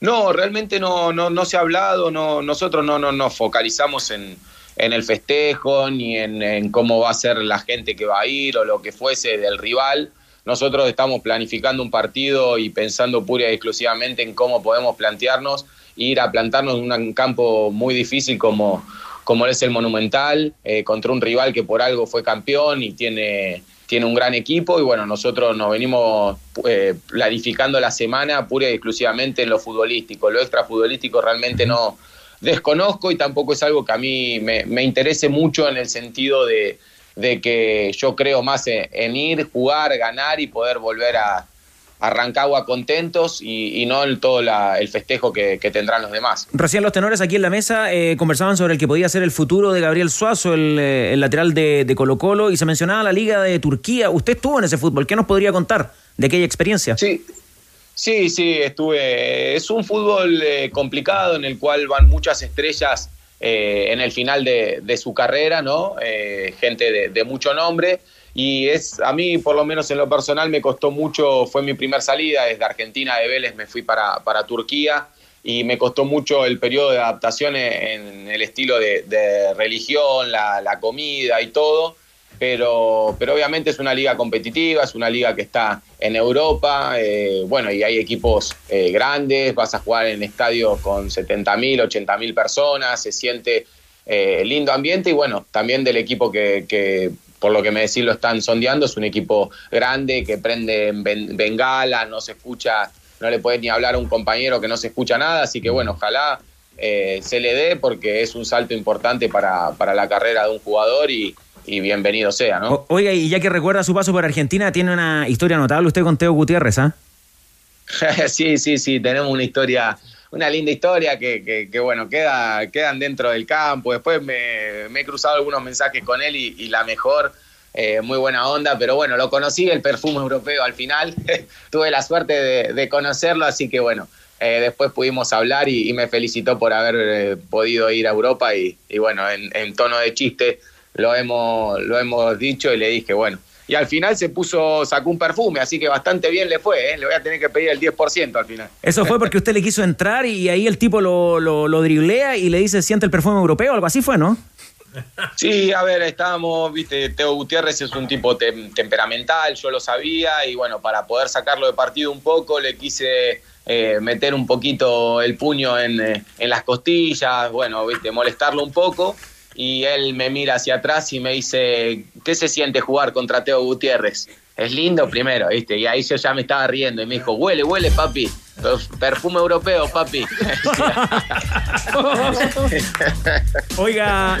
S21: No, realmente no, no, no se ha hablado, no, nosotros no, no nos focalizamos en, en el festejo ni en, en cómo va a ser la gente que va a ir o lo que fuese del rival. Nosotros estamos planificando un partido y pensando pura y exclusivamente en cómo podemos plantearnos, ir a plantarnos en un campo muy difícil como, como es el Monumental, eh, contra un rival que por algo fue campeón y tiene, tiene un gran equipo. Y bueno, nosotros nos venimos eh, planificando la semana pura y exclusivamente en lo futbolístico. Lo extrafutbolístico realmente no desconozco y tampoco es algo que a mí me, me interese mucho en el sentido de, de que yo creo más en, en ir, jugar, ganar y poder volver a, a Rancagua contentos y, y no en todo la- el festejo que, que tendrán los demás.
S1: Recién los tenores aquí en la mesa eh, conversaban sobre el que podía ser el futuro de Gabriel Suazo, el, eh, el lateral de, de Colo Colo, y se mencionaba la Liga de Turquía. Usted estuvo en ese fútbol. ¿Qué nos podría contar de aquella experiencia?
S21: Sí. Sí, sí, estuve. Es un fútbol eh, complicado en el cual van muchas estrellas eh, en el final de, de su carrera, ¿no? Eh, gente de, mucho nombre. Y es, a mí, por lo menos en lo personal, me costó mucho, fue mi primer salida, desde Argentina de Vélez me fui para, para Turquía y me costó mucho el periodo de adaptación en, en el estilo de, de religión, la, la comida y todo pero, pero obviamente es una liga competitiva, es una liga que está en Europa, eh, bueno, y hay equipos eh, grandes, vas a jugar en estadios con 70.000, 80.000 personas, se siente eh, lindo ambiente y bueno, también del equipo que, que, por lo que me decís lo están sondeando, es un equipo grande que prende en ben- bengala, no se escucha, no le puedes ni hablar a un compañero que no se escucha nada, así que bueno, ojalá eh, se le dé porque es un salto importante para, para la carrera de un jugador y, y bienvenido sea, ¿no?
S1: O- oiga, y ya que recuerda su paso por Argentina, tiene una historia notable usted con Teo Gutiérrez, ¿ah? <laughs>
S21: sí, sí, sí, tenemos una historia, una linda historia que, que, que, bueno, queda, quedan dentro del campo. Después me, me he cruzado algunos mensajes con él y, y la mejor, eh, muy buena onda, pero bueno, lo conocí, el perfume europeo al final. <laughs> Tuve la suerte de, de conocerlo, así que bueno, eh, después pudimos hablar y, y me felicitó por haber eh, podido ir a Europa y, y bueno, en, en tono de chiste lo hemos, lo hemos dicho y le dije, bueno. Y al final se puso, sacó un perfume, así que bastante bien le fue, ¿eh? le voy a tener que pedir el 10% al final.
S1: Eso fue porque usted le quiso entrar y ahí el tipo lo, lo, lo driblea y le dice, siente el perfume europeo, algo así fue, ¿no?
S21: Sí, a ver, estábamos, viste, Teo Gutiérrez es un tipo tem- temperamental, yo lo sabía, y bueno, para poder sacarlo de partido un poco, le quise eh, meter un poquito el puño en, eh, en las costillas, bueno, viste, molestarlo un poco, y él me mira hacia atrás y me dice, ¿qué se siente jugar contra Teo Gutiérrez? Es lindo primero, viste, y ahí yo ya me estaba riendo y me dijo, huele, huele, papi, perfume europeo, papi. <laughs>
S1: Oiga,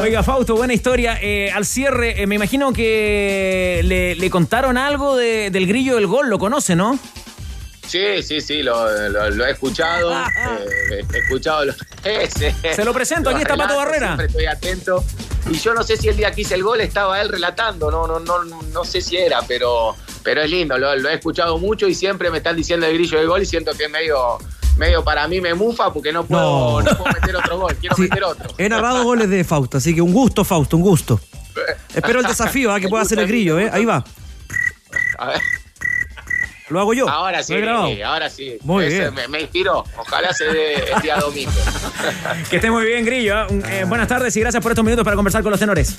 S1: oiga, Fausto, buena historia. Eh, al cierre, eh, me imagino que le, le contaron algo de- del grillo del gol, lo conoce, ¿no?
S21: Sí, sí, sí, lo, lo- lo he escuchado. eh, he escuchado. Lo, <laughs> ese.
S1: Se lo presento, aquí
S21: Los
S1: está Pato Barrera.
S21: Siempre estoy atento. Y yo no sé si el día que hice el gol estaba él relatando, no, no, no, no sé si era, pero, pero es lindo, lo, lo he escuchado mucho y siempre me están diciendo el grillo del gol y siento que es medio, medio para mí me mufa porque no puedo,
S14: No.
S21: no puedo meter otro gol, quiero <laughs>
S14: Sí,
S21: meter otro.
S14: He narrado goles de Fausto, así que un gusto, Fausto, un gusto. <laughs> Espero el desafío ¿ah? que pueda hacer el grillo, ¿eh? Ahí va.
S21: A ver.
S14: Lo hago yo.
S21: Ahora sí, ahora sí.
S14: Muy
S21: Ese
S14: bien.
S21: Me, me inspiró. Ojalá se dé el día domingo. <laughs>
S1: Que esté muy bien, Grillo. Un- eh, buenas tardes y gracias por estos minutos para conversar con los tenores.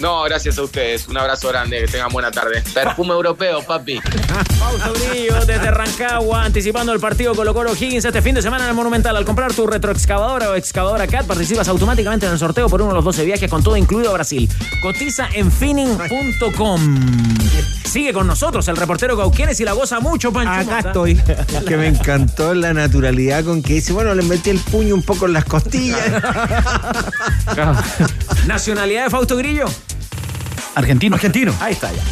S21: No, gracias a ustedes. Un abrazo grande, que tengan buena tarde. Perfume europeo, papi.
S1: Fausto Grillo desde Rancagua, anticipando el partido Colo Colo Higgins este fin de semana en el Monumental. Al comprar tu retroexcavadora o excavadora CAT, participas automáticamente en el sorteo por uno de los 12 viajes con todo incluido a Brasil. Cotiza en finning.com. Sigue con nosotros el reportero Cauquenes y la goza mucho, Pancho.
S5: Acá
S1: Mota.
S5: estoy. Es que me encantó la naturalidad con que dice, bueno, le metí el puño un poco en las costillas. <laughs>
S1: Nacionalidad de Fausto Grillo.
S3: Argentino.
S14: Argentino.
S1: Ahí está ya.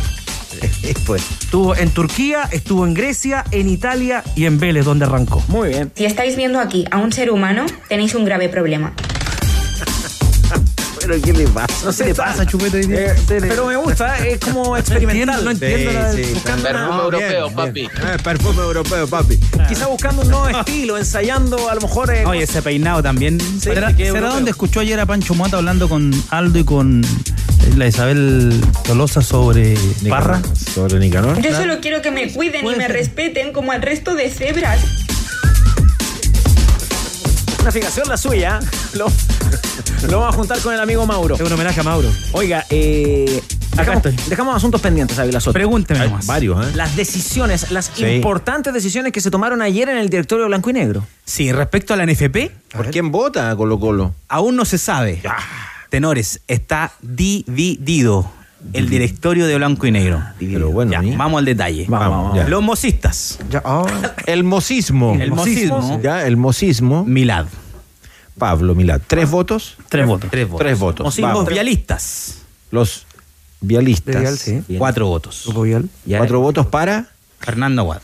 S1: <laughs>
S14: pues. Estuvo en Turquía, estuvo en Grecia, en Italia y en Vélez, donde arrancó.
S1: Muy bien.
S15: Si estáis viendo aquí a un ser humano, tenéis un grave problema.
S5: Pero ¿qué le pasa?
S1: No sé,
S3: ¿Qué le pasa, Chupete?
S1: Eh, pero me gusta, es como <laughs> experimental.
S14: No entiendo la-
S21: Perfume
S5: Ah,
S21: europeo,
S5: bien,
S21: papi.
S5: bien. Ah, perfume europeo, papi.
S1: Quizá buscando un nuevo estilo, ensayando a lo mejor. eh,
S18: Oye, ese peinado también.
S3: ¿Será,
S1: que
S3: será donde escuchó ayer a Pancho Mota hablando con Aldo y con eh, la Isabel Tolosa sobre Parra?
S5: Sobre Nicanor.
S15: Yo solo quiero que me cuiden y me respeten como al resto de cebras.
S1: Una fijación la suya. Lo, lo vamos a juntar con el amigo Mauro.
S14: Es un homenaje a Mauro.
S1: Oiga, eh, dejamos, dejamos asuntos pendientes, Ávila Soto.
S3: Pregúnteme
S5: Hay
S3: nomás.
S5: varios, ¿eh?
S1: Las decisiones, las
S5: Sí.
S1: importantes decisiones que se tomaron ayer en el directorio blanco y negro.
S18: Sí, respecto a la NFP,
S5: ¿Por quién vota Colo Colo?
S18: aún no se sabe. Tenores, está dividido el directorio de blanco y negro.
S5: Pero bueno,
S18: vamos al detalle.
S5: Vamos, vamos. Ya.
S18: Los mocistas.
S14: Ya, ah. <laughs>
S5: El mocismo.
S18: El mocismo.
S5: Ya, el mocismo.
S18: Milad.
S5: Pablo Milad. ¿Tres votos?
S3: Tres votos.
S18: Tres votos.
S5: Tres votos. Vamos.
S18: vialistas.
S5: Los vialistas.
S14: Vial, sí.
S18: Cuatro votos.
S14: Vial.
S5: Cuatro votos para.
S18: Fernando Aguad.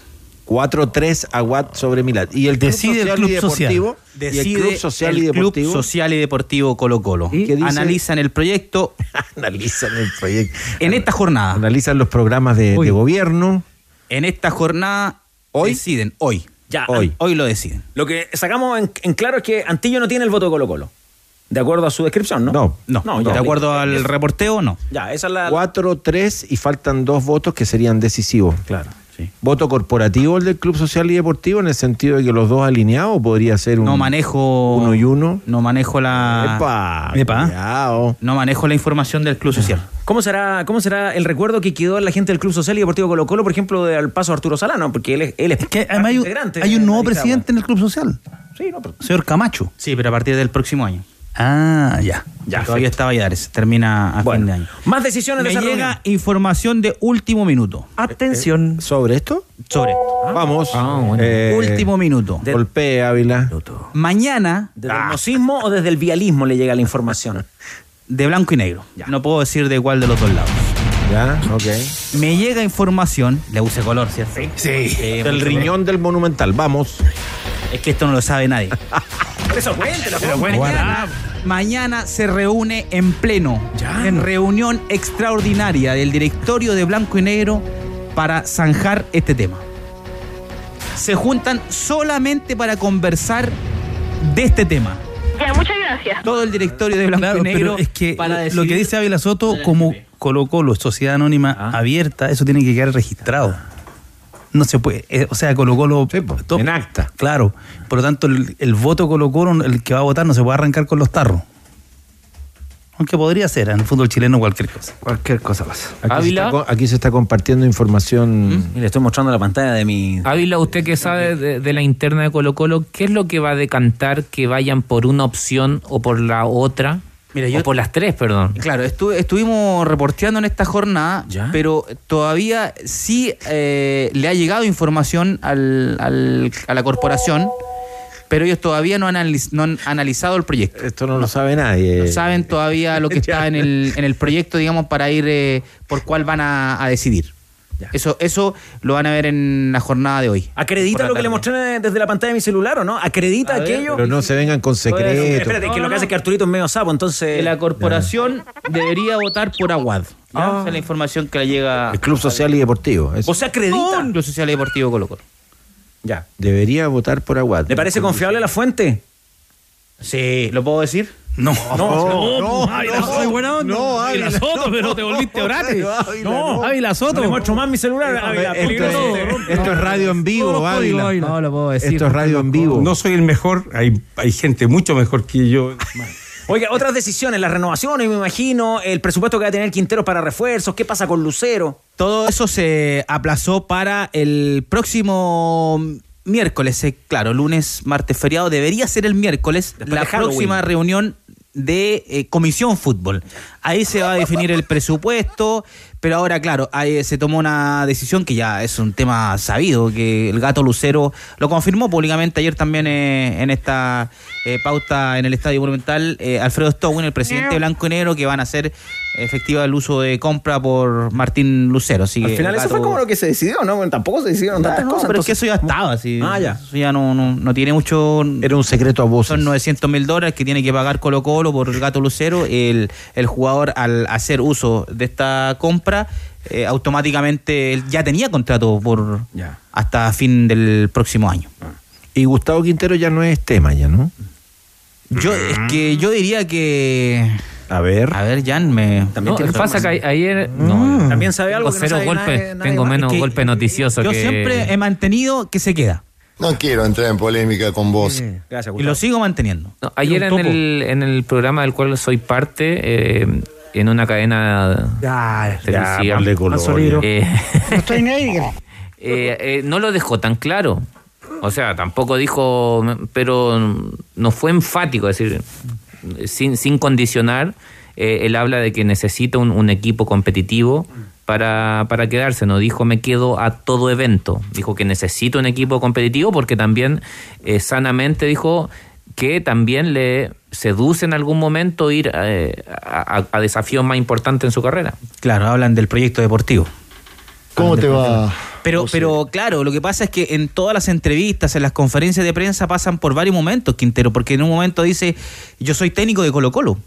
S5: 4-3 a Watt sobre Milad. Y el Club
S3: Decide el
S5: Social
S3: Club
S5: y Deportivo.
S18: Decide
S5: y el Club Social
S18: el
S5: y Deportivo.
S18: Club Social y Deportivo Colo Colo.
S5: ¿Y?
S18: Analizan el proyecto <laughs>
S5: Analizan el proyecto.
S18: en esta jornada.
S5: Analizan los programas de, de gobierno.
S18: En esta jornada
S5: ¿Hoy?
S18: deciden, hoy.
S1: Ya,
S5: Hoy.
S18: Hoy lo deciden.
S1: Lo que sacamos en, en claro es que Antillo no tiene el voto de Colo Colo. De acuerdo a su descripción, ¿no?
S5: No.
S18: No,
S1: No,
S18: de
S1: ya.
S18: acuerdo al reporteo, no.
S1: Ya, esa es la.
S5: 4-3 y faltan dos votos que serían decisivos.
S1: Claro, sí.
S5: ¿Voto corporativo el del Club Social y Deportivo en el sentido de que los dos alineados podría ser un
S18: No manejo.
S5: uno y uno?
S18: No manejo la.
S5: Epa,
S3: Epa.
S5: cuidado.
S18: No manejo la información del Club Social.
S1: ¿Cómo será, ¿Cómo será el recuerdo que quedó en la gente del Club Social y Deportivo Colo Colo, por ejemplo, del paso Arturo Salano? Porque él es, él es,
S3: Es que además hay, un-
S1: integrante
S3: hay un
S1: de
S3: nuevo presidente en el Club Social,
S1: Sí, no, pero-
S3: señor Camacho.
S18: Sí, pero a partir del próximo año.
S3: Ah, ya.
S18: Ya, todavía está Valladares. Termina a fin
S1: Bueno,
S18: de año.
S1: más decisiones
S18: Me
S1: de esa
S18: llega
S1: reunión.
S18: información de último minuto.
S14: Atención.
S5: ¿Sobre esto?
S18: Sobre.
S5: Vamos.
S18: Ah,
S5: Eh,
S18: último minuto.
S5: Golpee, Ávila.
S18: Mañana,
S1: ¿Desde el mocismo o desde el vialismo le llega la información? <laughs>
S18: de blanco y negro. No puedo decir de cuál de los dos lados.
S5: Ya, ok.
S18: Me llega información, le puse color, ¿cierto?
S5: Sí.
S18: Eh,
S5: Del riñón del Monumental. Vamos.
S18: Es que esto no lo sabe nadie. <laughs>
S1: Eso cuéntelo.
S18: Pero bueno, mañana, mañana se reúne en pleno, en reunión extraordinaria del directorio de Blanco y Negro para zanjar este tema. Se juntan solamente para conversar de este tema.
S15: Ya, muchas gracias.
S18: Todo el directorio de Blanco
S3: Claro,
S18: y Negro
S3: pero es que
S18: para
S3: lo que dice Ávila Soto, como Colo Colo, sociedad anónima
S18: Ah.
S3: abierta, eso tiene que quedar registrado. No se puede, eh, o sea, Colo Colo...
S5: en acta.
S3: Claro, por lo tanto, el, el voto Colo Colo, el que va a votar, no se puede arrancar con los tarros. Aunque podría ser, en el fútbol chileno cualquier cosa.
S14: Cualquier cosa pasa.
S5: Aquí, se
S13: Ávila.
S5: está, aquí se está compartiendo información.
S1: Y le estoy mostrando la pantalla de mi.
S13: Ávila, usted que sabe de, de la interna de Colo Colo, ¿qué es lo que va a decantar que vayan por una opción o por la otra?
S18: Mira,
S13: o
S18: yo-
S13: por las tres, perdón.
S18: Claro, estu- estuvimos reporteando en esta jornada, pero todavía sí eh, le ha llegado información al- al- a la corporación, pero ellos todavía no han, analiz- no han analizado el proyecto.
S5: Esto no lo sabe nadie.
S18: No saben todavía lo que <laughs> está en el, en el proyecto, digamos, para ir eh, por cuál van a, a decidir. Eso, eso lo van a ver en la jornada de hoy.
S1: ¿Acredita lo que le mostré desde la pantalla de mi celular o no? ¿Acredita aquello?
S5: Pero no se vengan con secretos.
S1: Espérate, que lo que hace es que Arturito es medio sapo, entonces.
S18: La corporación debería votar por Aguad. ¿ya? Esa es la información que le llega
S5: El Club Social y Deportivo. eso.
S1: O sea, acredita.
S18: al Club Social y Deportivo Colo Colo.
S1: Ya.
S5: Debería votar por Aguad.
S1: ¿Le parece confiable la fuente?
S18: Sí, ¿lo puedo decir?
S3: No.
S5: No, no,
S3: Ávila
S5: no,
S3: Soto, buena onda.
S5: no,
S3: Ávila
S5: Ávila,
S3: Soto,
S5: no,
S3: pero te volviste
S5: no,
S3: orate.
S5: no, Ávila,
S3: No,
S5: no.
S1: No
S3: Soto.
S1: le muestro más mi celular. Ávila,
S5: Esto es, esto es radio en vivo, Ávila.
S18: No lo puedo decir.
S5: Esto es radio en vivo.
S22: No soy el mejor, hay, hay gente mucho mejor que yo.
S1: Oiga, otras decisiones, las renovaciones, me imagino, el presupuesto que va a tener Quintero para refuerzos, ¿qué pasa con Lucero?
S18: Todo eso se aplazó para el próximo miércoles. eh, Claro, lunes, martes, feriado. Debería ser el miércoles
S1: Después
S18: la próxima reunión de eh, Comisión Fútbol. Ahí se va a definir el presupuesto, pero ahora, claro, ahí se tomó una decisión que ya es un tema sabido, que el gato Lucero lo confirmó públicamente ayer también eh, en esta eh, pauta en el Estadio Monumental, eh, Alfredo Stowin, el presidente blanco y negro, que van a hacer efectiva el uso de compra por Martín Lucero. Así
S1: Al
S18: que
S1: final eso fue como lo que se decidió, ¿no? Bueno, tampoco se decidieron tantas
S18: no,
S1: cosas.
S18: pero es que eso ya estaba, sí.
S1: Ah, ya.
S18: Eso ya no, no, no tiene mucho.
S5: Era un secreto a voces.
S18: Son 900 mil dólares que tiene que pagar Colo Colo por el gato Lucero. El, el jugador, al hacer uso de esta compra, eh, automáticamente él ya tenía contrato por
S1: Ya.
S18: hasta fin del próximo año.
S5: Y Gustavo Quintero ya no es tema, ya, ¿no?
S18: Yo, es que yo diría que.
S5: A ver.
S18: A ver, Jan, me.
S13: No, pasa que ayer. No,
S1: También sabe algo
S13: tengo
S1: que no
S13: cero
S1: sabe
S13: golpe.
S1: nadie- nadie
S13: tengo
S1: más.
S13: menos
S18: Es que
S13: golpe noticioso
S18: Yo
S13: que.
S18: siempre he mantenido que se queda.
S23: No quiero entrar en polémica con vos.
S1: Gracias,
S18: Y lo sigo manteniendo.
S13: No, ayer en el, en el programa del cual soy parte, eh, en una cadena
S1: Ya,
S13: televisiva,
S5: ponle color,
S13: eh,
S12: No estoy <laughs> negro.
S13: eh, eh, no lo dejó tan claro. O sea, tampoco dijo, pero no fue enfático, es decir, sin, sin condicionar, eh, él habla de que necesita un, un equipo competitivo para, para quedarse. No dijo me quedo a todo evento. Dijo que necesito un equipo competitivo porque también eh, sanamente dijo que también le seduce en algún momento ir eh, a, a- a desafíos más importantes en su carrera.
S18: Claro, hablan del proyecto deportivo.
S23: ¿Cómo te va?
S18: Pero, pero claro, lo que pasa es que en todas las entrevistas, en las conferencias de prensa pasan por varios momentos, Quintero, porque en un momento dice, yo soy técnico de Colo Colo.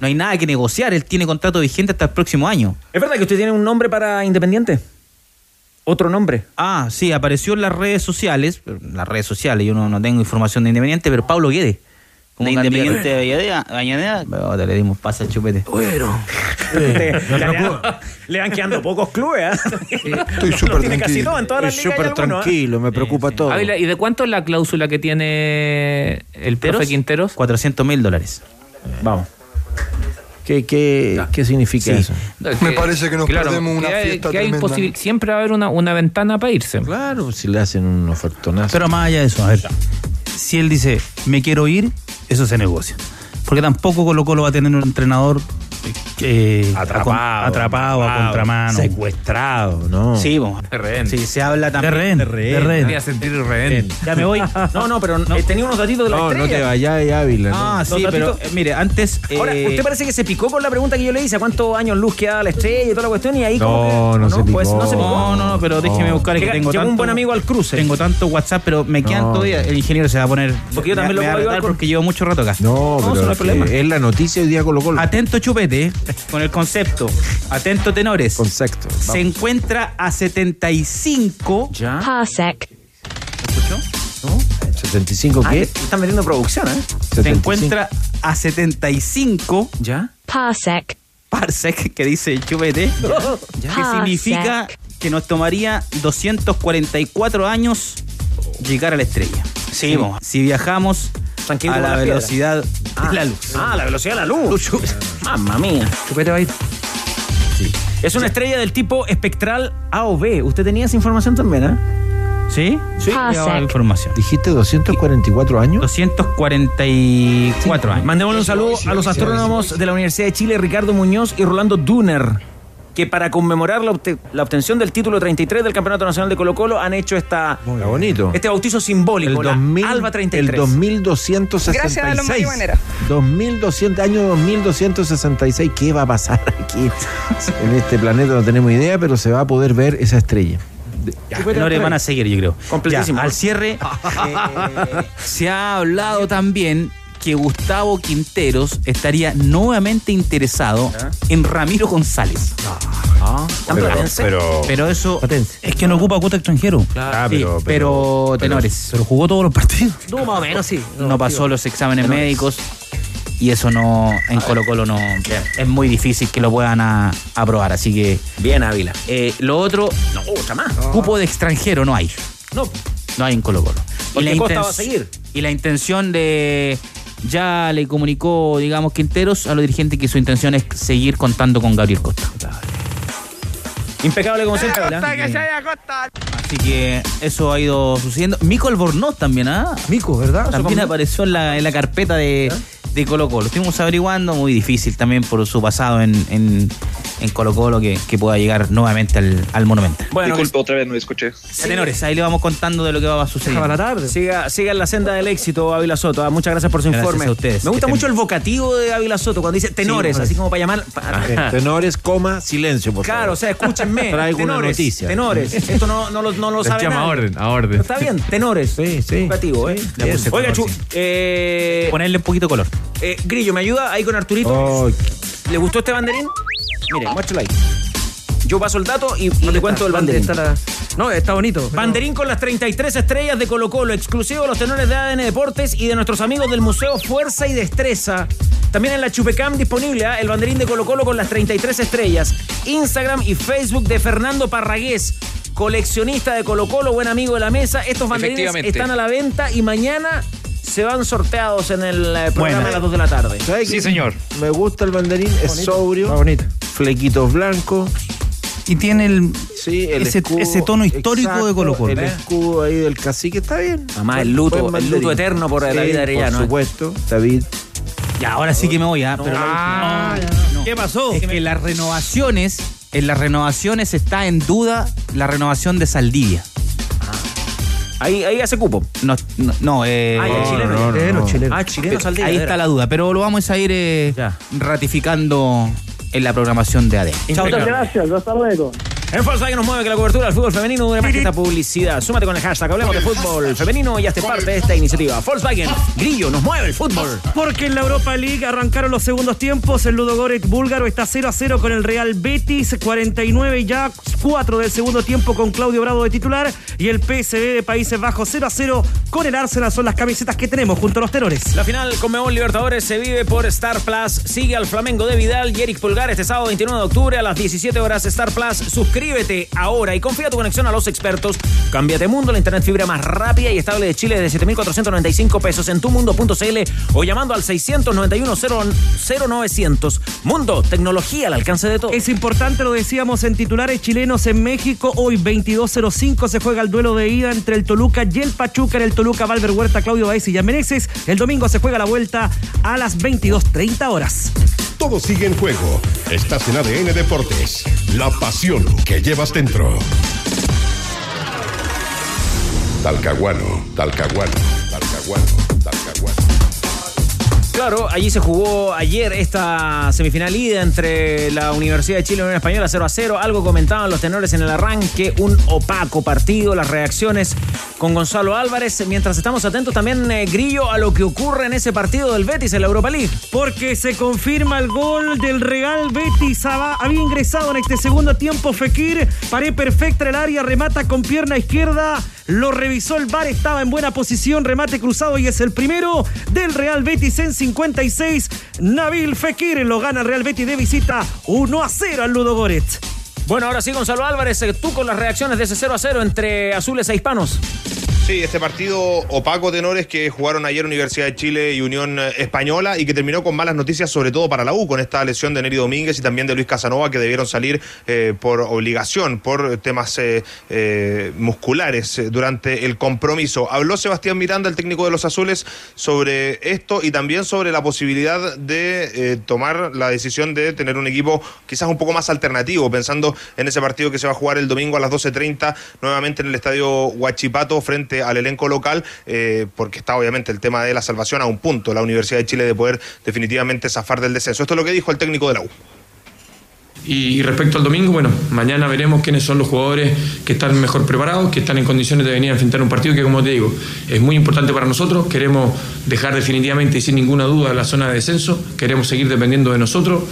S18: No hay nada que negociar, él tiene contrato vigente hasta el próximo año.
S1: ¿Es verdad que usted tiene un nombre para Independiente? ¿Otro nombre?
S18: Ah, sí, apareció en las redes sociales, las redes sociales, yo no, no tengo información de Independiente, pero Pablo Guede.
S23: Como
S18: de. Independiente de Avellaneda- Avellaneda, te le dimos pase al chupete.
S1: Bueno. <laughs> le, van quedando pocos clubes, ¿ah? <laughs>
S23: Estoy súper tranquilo.
S1: todo en todas las
S5: Es
S1: ligas. hay
S5: súper tranquilo, me preocupa todo.
S13: Ávila, ¿y de cuánto es la cláusula que tiene el profe Quinteros?
S18: 400 mil dólares.
S1: Vamos.
S5: ¿Qué, qué, qué significa
S18: Sí.
S5: eso?
S23: Me parece que nos perdemos una
S13: que hay-
S23: fiesta
S13: que hay
S23: tremenda.
S13: posibil- Siempre va a haber una, una ventana para irse.
S5: Claro, si le hacen un ofertonazo.
S3: Pero más allá de eso, a ver, si él dice, me quiero ir, eso se negocia. Porque tampoco Colo Colo va a tener un entrenador eh,
S5: Atrapado,
S3: a, atrapado, a contramano.
S5: Secuestrado, ¿no?
S18: Sí, bueno.
S13: De rehén.
S18: Sí, se habla
S3: De
S18: también.
S3: rehén, de rehén.
S13: Voy a sentir rehén.
S18: Ya me voy. <laughs>
S1: No, no, pero eh, tenía unos datitos de la
S5: No, no
S1: estrella.
S5: te vayas, Ávila. ¿no?
S18: Ah, sí, pero eh, mire, antes.
S1: Ahora, usted parece que se picó con la pregunta que yo le hice, ¿a cuántos años luz queda la estrella y toda la cuestión? Y ahí
S5: No,
S1: como que-
S5: no se
S1: Pues
S5: picó.
S1: no se picó.
S18: No, no, no, pero déjeme
S5: No.
S18: buscar que tengo tanto.
S1: un buen amigo al cruce.
S18: Tengo tanto WhatsApp, pero me quedan
S5: No.
S18: todavía. El ingeniero se va a poner.
S1: Porque yo también
S18: me-
S1: lo puedo
S18: a porque llevo mucho rato acá.
S5: No, pero
S1: no
S5: es, que
S1: problema.
S5: es la noticia hoy día Colo Colo.
S18: Atento chupete con el concepto. Atento tenores.
S5: Concepto.
S18: Se encuentra a 75.
S1: ¿Ya?
S24: Parsec.
S18: ¿Escuchó?
S5: ¿75
S1: Ah,
S5: qué?
S1: te- están metiendo producción, ¿eh?
S18: Se encuentra a 75
S1: ¿Ya?
S24: Parsec.
S18: parsec, que dice el chupete, que significa que nos tomaría 244 años llegar a la estrella. Sí, vamos, si viajamos
S1: Tranquilo
S18: a la velocidad
S1: Ah,
S18: de la luz.
S1: Ah, la velocidad de la luz. Mamma mía. Chupete va a ir. Es una estrella del tipo espectral A o B. Usted tenía esa información también, ¿eh?
S18: ¿Sí? Sí, la información.
S5: ¿Dijiste 244 años?
S18: 244 años.
S1: Mandémosle un saludo a los astrónomos de la Universidad de Chile, Ricardo Muñoz y Rolando Duner, que para conmemorar la, obte- la obtención del título 33 del Campeonato Nacional de Colo Colo han hecho esta,
S5: bonito.
S1: este bautizo simbólico,
S5: el
S1: la
S5: 2000,
S1: Alba 33.
S5: El 2266.
S25: Gracias a los marihuaneros.
S5: 2200, año 2266. ¿Qué va a pasar aquí? en este planeta no tenemos idea, pero se va a poder ver esa estrella.
S18: No le van a seguir, yo creo.
S1: Completísimo.
S18: Ya, al cierre, <laughs> eh, se ha hablado también que Gustavo Quinteros estaría nuevamente interesado en Ramiro González.
S1: Tan platense.
S18: Pero eso.
S3: Es que no ocupa cuota extranjero.
S5: Ah,
S18: sí, pero, tenores.
S3: Pero jugó todos los partidos.
S1: No, más o menos, sí.
S18: No pasó los exámenes médicos y eso no en Colo Colo no es muy difícil que lo puedan aprobar así que
S1: Bien, Ávila.
S18: eh, lo otro
S1: No, otra más.
S18: cupo de extranjero no hay
S1: No.
S18: no hay en Colo Colo
S1: Porque Costa va a
S18: inten-
S1: seguir.
S18: y la intención de ya le comunicó digamos Quinteros a los dirigentes que su intención es seguir contando con Gabriel Costa.
S1: Impecable como siempre,
S18: así que eso ha ido sucediendo. Mico Albornoz también ¿ah?
S1: Mico, ¿verdad?
S18: también apareció en la, en la carpeta de, de Colo Colo. Estuvimos averiguando, muy difícil también por su pasado en, en, en Colo Colo que, que pueda llegar nuevamente al, al Monumental.
S1: Bueno,
S26: Disculpe, otra vez no escuché.
S18: Tenores, ahí le vamos contando de lo que va a suceder.
S14: Para la tarde.
S1: Siga, siga en la senda del éxito, Ávila Soto. Ah, Muchas gracias por su
S18: Gracias
S1: informe.
S18: a ustedes.
S1: Me gusta mucho el vocativo de Ávila Soto cuando dice tenores,
S5: Sí,
S1: así como para llamar.
S5: Eh, <laughs> Tenores, coma, silencio, por
S1: Claro,
S5: favor.
S1: o sea, escúchenme. <laughs>
S5: Traigo una
S1: tenores,
S5: noticia.
S1: Tenores. <laughs> Esto no, no lo, no lo
S22: Les
S1: sabe
S22: llama a orden, a orden.
S1: Pero Está bien, tenores.
S5: Sí, sí.
S1: Vocativo, ¿eh? Oiga, Chu, eh,
S18: Ponerle un poquito color.
S1: Eh, Grillo, ¿me ayuda ahí con Arturito?
S5: Oh,
S1: ¿Le gustó este banderín? Mire, muéstralo ahí. Yo paso el dato y le cuento el banderín.
S14: Está la- No, está bonito. pero-
S1: Banderín con las 33 estrellas de Colo Colo, exclusivo de los tenores de ADN Deportes y de nuestros amigos del Museo Fuerza y Destreza. También en la Chupecam disponible ¿ah? el banderín de Colo Colo con las 33 estrellas. Instagram y Facebook de Fernando Parragués, coleccionista de Colo Colo, buen amigo de la mesa. Estos banderines están a la venta y mañana se van sorteados en el eh, programa a las 2 de la tarde.
S5: ¿sabes
S26: Sí,
S5: qué?
S26: señor.
S5: Me gusta el banderín, es sobrio,
S14: Está bonito.
S5: flequitos blancos.
S3: Y tiene el,
S5: Sí, el
S3: ese,
S5: escudo,
S3: ese tono histórico
S5: exacto,
S3: de Colo Colo.
S5: El escudo ahí del cacique está bien.
S1: Además, el luto,
S5: Buen
S1: el
S5: banderín.
S1: luto eterno por
S5: Sí,
S1: David Arellano.
S5: Por
S1: ¿eh?
S5: supuesto, David.
S18: Ya, ahora sí que me voy, ¿ah? Pero
S1: Ah,
S14: ¿Qué pasó?
S18: es que las renovaciones, en las renovaciones está en duda la renovación de Saldivia.
S1: Ahí, ahí hace cupo.
S18: No, no, no, eh,
S1: Ah, ya, chileno.
S5: no, no,
S14: Chileno,
S5: no.
S14: chileno.
S1: Ah, chileno Saldivia.
S18: ahí
S1: era.
S18: está la duda, pero lo vamos a ir eh,
S1: Ya.
S18: ratificando en la programación de.
S1: Chao, chao.
S12: gracias, hasta luego.
S1: En Volkswagen nos mueve que la cobertura del fútbol femenino dure más que esta publicidad. Súmate con el hashtag Hablemos de Fútbol Femenino y hazte parte de esta iniciativa. Volkswagen, Grillo, nos mueve el fútbol.
S14: Porque en la Europa League arrancaron los segundos tiempos. El Ludogorets búlgaro está 0 a 0 con el Real Betis. 49 ya 4 del segundo tiempo con Claudio Bravo de titular. Y el PSV de Países Bajos 0 a 0 con el Arsenal. Son las camisetas que tenemos junto a los tenores.
S1: La final con Mebol Libertadores se vive por Star Plus. Sigue al Flamengo de Vidal y Eric Pulgar este sábado 29 de octubre a las 17 horas Star Plus. Suscríbete ahora y confía tu conexión a los expertos. Cámbiate Mundo, la internet fibra más rápida y estable de Chile de 7.495 pesos en tumundo.cl o llamando al 691 0900. Mundo, tecnología al alcance de todos.
S14: Es importante, lo decíamos en titulares chilenos en México. Hoy 22.05 se juega el duelo de ida entre el Toluca y el Pachuca en el Toluca Valver Huerta, Claudio Baez y Jan Meneses. El domingo se juega la vuelta a las 22.30 horas.
S10: Todo sigue en juego. Estás en ADN Deportes. La pasión que llevas dentro. Talcahuano, Talcahuano, Talcahuano, Talcahuano.
S1: Claro, allí se jugó ayer esta semifinal ida entre la Universidad de Chile y la Unión Española 0 a 0. Algo comentaban los tenores en el arranque, un opaco partido, las reacciones con Gonzalo Álvarez. Mientras estamos atentos también, eh, Grillo, a lo que ocurre en ese partido del Betis en la Europa League.
S14: Porque se confirma el gol del Real Betis. Había ingresado en este segundo tiempo Fekir. Pared perfecta el área, remata con pierna izquierda. Lo revisó el VAR, estaba en buena posición, remate cruzado y es el primero del Real Betis en 56. Nabil Fekir lo gana el Real Betis de visita 1 a 0 al Ludo Goretz.
S1: Bueno, ahora sí, Gonzalo Álvarez, eh, tú con las reacciones de ese 0 a 0 entre azules e hispanos.
S27: Sí, este partido opaco tenores que jugaron ayer Universidad de Chile y Unión Española y que terminó con malas noticias, sobre todo para la U, con esta lesión de Neri Domínguez y también de Luis Casanova, que debieron salir eh, por obligación, por temas eh, eh, musculares durante el compromiso. Habló Sebastián Miranda, el técnico de los Azules, sobre esto y también sobre la posibilidad de tomar la decisión de tener un equipo quizás un poco más alternativo, pensando en ese partido que se va a jugar el domingo a las 12.30 nuevamente en el estadio Huachipato frente al elenco local, eh, porque está obviamente el tema de la salvación a un punto, la Universidad de Chile de poder definitivamente zafar del descenso. Esto es lo que dijo el técnico de la U.
S24: Y, respecto al domingo, bueno, mañana veremos quiénes son los jugadores que están mejor preparados, que están en condiciones de venir a enfrentar un partido que, como te digo, es muy importante para nosotros. Queremos dejar definitivamente y sin ninguna duda la zona de descenso. Queremos seguir dependiendo de nosotros,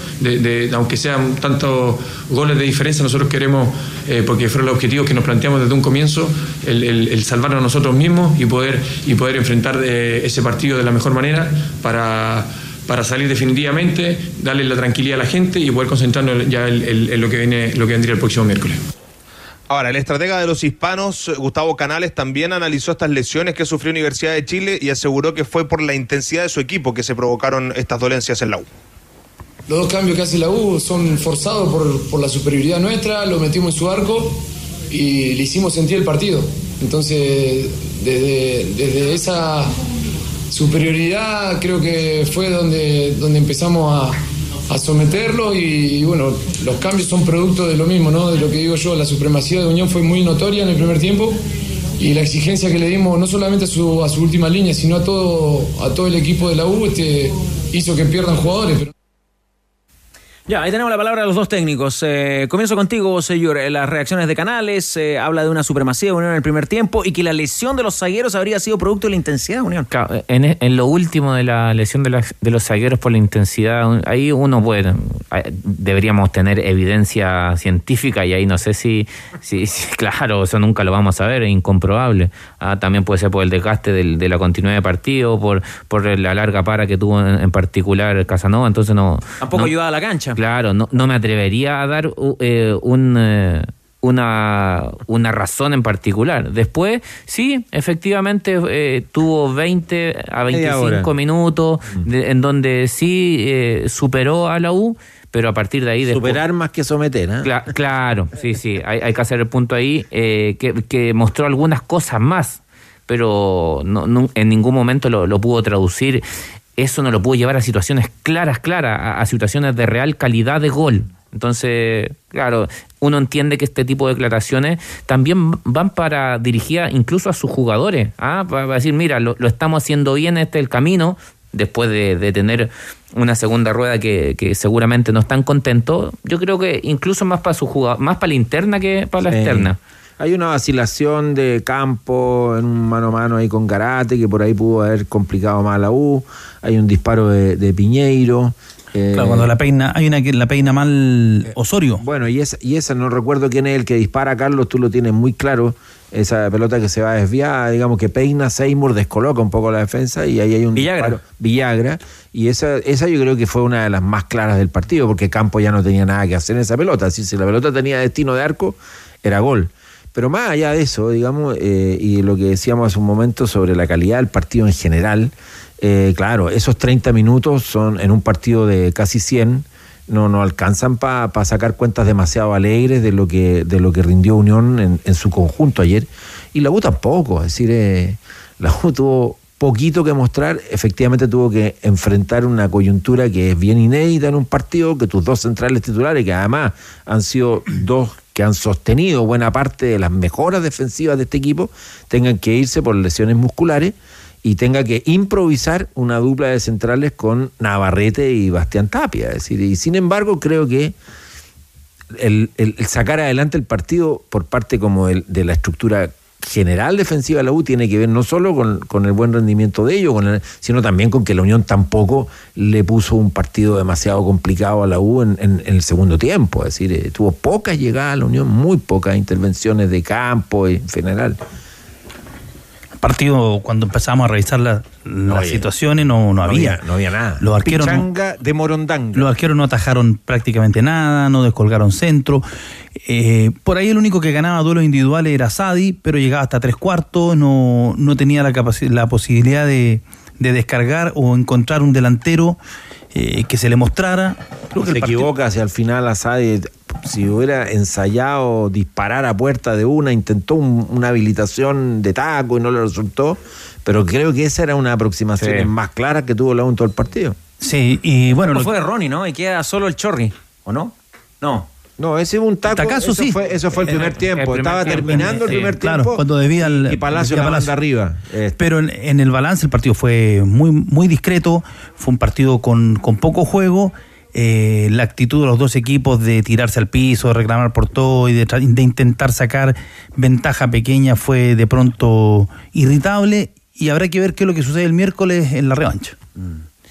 S24: aunque sean tantos goles de diferencia, nosotros queremos, eh, porque fueron los objetivos que nos planteamos desde un comienzo, el salvarnos a nosotros mismos y poder, y poder enfrentar eh, ese partido de la mejor manera para para salir definitivamente, darle la tranquilidad a la gente y poder concentrarnos ya en, en- en lo que viene, lo que vendría el próximo miércoles.
S27: Ahora, el estratega de los hispanos, Gustavo Canales, también analizó estas lesiones que sufrió Universidad de Chile y aseguró que fue por la intensidad de su equipo que se provocaron estas dolencias en la U.
S28: Los dos cambios que hace la U son forzados por, por la superioridad nuestra, lo metimos en su arco y le hicimos sentir el partido. Entonces, desde, desde esa superioridad creo que fue donde, donde empezamos a, a someterlo y, bueno, los cambios son producto de lo mismo, ¿no? De lo que digo yo, la supremacía de Unión fue muy notoria en el primer tiempo y la exigencia que le dimos no solamente a su, a su última línea, sino a todo, a todo el equipo de la U, este, hizo que pierdan jugadores. Pero...
S1: Ya, ahí tenemos la palabra de los dos técnicos. Eh, comienzo contigo, señor. Eh, las reacciones de Canales eh, habla de una supremacía de Unión en el primer tiempo y que la lesión de los zagueros habría sido producto de la intensidad de Unión.
S13: Claro, en, en lo último de la lesión de, la- de los zagueros por la intensidad, ahí uno puede, eh, deberíamos tener evidencia científica y ahí no sé si, si, <laughs> si- claro, eso nunca lo vamos a ver, es incomprobable. Ah, también puede ser por el desgaste del- de la continuidad de partido, por, por la larga para que tuvo en, en particular Casanova, entonces no...
S1: Tampoco
S13: no-
S1: ayuda a la cancha.
S13: Claro, no, no me atrevería a dar uh, eh, un, eh, una, una razón en particular. Después, sí, efectivamente eh, tuvo 20 a
S5: Media
S13: 25
S5: hora.
S13: minutos de- en donde sí eh, superó a la U, pero a partir de ahí... después-
S5: Superar más que someter, ¿eh?
S13: Cla- claro, sí, sí, hay, hay que hacer el punto ahí, eh, que, que mostró algunas cosas más, pero no, no- en ningún momento lo, lo pudo traducir. Eso no lo pudo llevar a situaciones claras, claras, a, a situaciones de real calidad de gol. Entonces, claro, uno entiende que este tipo de declaraciones también van para dirigidas incluso a sus jugadores, ¿ah? para, decir, mira, lo, lo estamos haciendo bien, este es el camino, después de, de tener una segunda rueda que, que seguramente no están contentos, yo creo que incluso más para su más para la interna que para la
S5: Sí.
S13: externa.
S5: Hay una vacilación de campo en un mano a mano ahí con Garate, que por ahí pudo haber complicado más a la U. Hay un disparo de, de Piñeiro. eh,
S3: Claro, cuando la peina, hay una que la peina mal Osorio.
S5: Bueno, y esa, y esa no recuerdo quién es el que dispara, Carlos, tú lo tienes muy claro. Esa pelota que se va desviada, digamos que peina, Seymour descoloca un poco la defensa y ahí hay un
S1: Villagra.
S5: disparo. Villagra. Y esa, esa yo creo que fue una de las más claras del partido, porque Campo ya no tenía nada que hacer en esa pelota. Si la pelota tenía destino de arco, era gol. Pero más allá de eso, digamos, eh, y lo que decíamos hace un momento sobre la calidad del partido en general, eh, claro, esos 30 minutos son en un partido de casi 100, no, no alcanzan para sacar cuentas demasiado alegres de lo que, de lo que rindió Unión en, en su conjunto ayer. Y la U tampoco, es decir, eh, la U tuvo poquito que mostrar, efectivamente tuvo que enfrentar una coyuntura que es bien inédita en un partido, que tus dos centrales titulares, que además han sido dos que han sostenido buena parte de las mejoras defensivas de este equipo, tengan que irse por lesiones musculares y tenga que improvisar una dupla de centrales con Navarrete y Bastián Tapia. Es decir, y sin embargo creo que el, el- el sacar adelante el partido por parte como el- de la estructura general defensiva de la U tiene que ver no solo con, con el buen rendimiento de ellos, con el- sino también con que la Unión tampoco le puso un partido demasiado complicado a la U en, en- el segundo tiempo. Es decir, eh, tuvo pocas llegadas a la Unión, muy pocas intervenciones de campo en general.
S3: Partido, cuando empezamos a revisar la- las situaciones, no, no había.
S5: no había nada.
S3: Los arqueros no-
S5: de Morondanga.
S3: Los arqueros no atajaron prácticamente nada, no descolgaron centro. Eh, por ahí el único que ganaba duelos individuales era Sadi, pero llegaba hasta tres cuartos, no, no tenía la, la posibilidad de, de descargar o encontrar un delantero eh, que se le mostrara. Creo que
S5: se
S3: partido-
S5: equivoca hacia el final Asadi si hubiera ensayado disparar a puerta de una intentó un- una habilitación de taco y no le resultó pero creo que esa era una aproximación
S1: Sí.
S5: más clara que tuvo la en todo el partido
S3: Sí, y bueno.
S1: No
S3: lo-
S1: fue de Ronnie, ¿no? Y queda solo el Chorri, ¿o no? No.
S5: No ese fue un taco
S3: Tacazo,
S5: eso,
S3: sí.
S5: fue, eso fue el primer
S3: el
S5: tiempo
S13: primer
S5: estaba
S13: tiempo,
S5: terminando el
S13: sí.
S5: primer
S3: Claro,
S5: tiempo
S3: cuando debía el-
S5: y Palacio la arriba Este,
S3: Pero en, en el balance el partido fue muy, muy discreto, fue un partido con, con poco juego. eh, la actitud de los dos equipos de tirarse al piso, de reclamar por todo y de, intentar sacar ventaja pequeña fue de pronto irritable y habrá que ver qué es lo que sucede el miércoles en la revancha.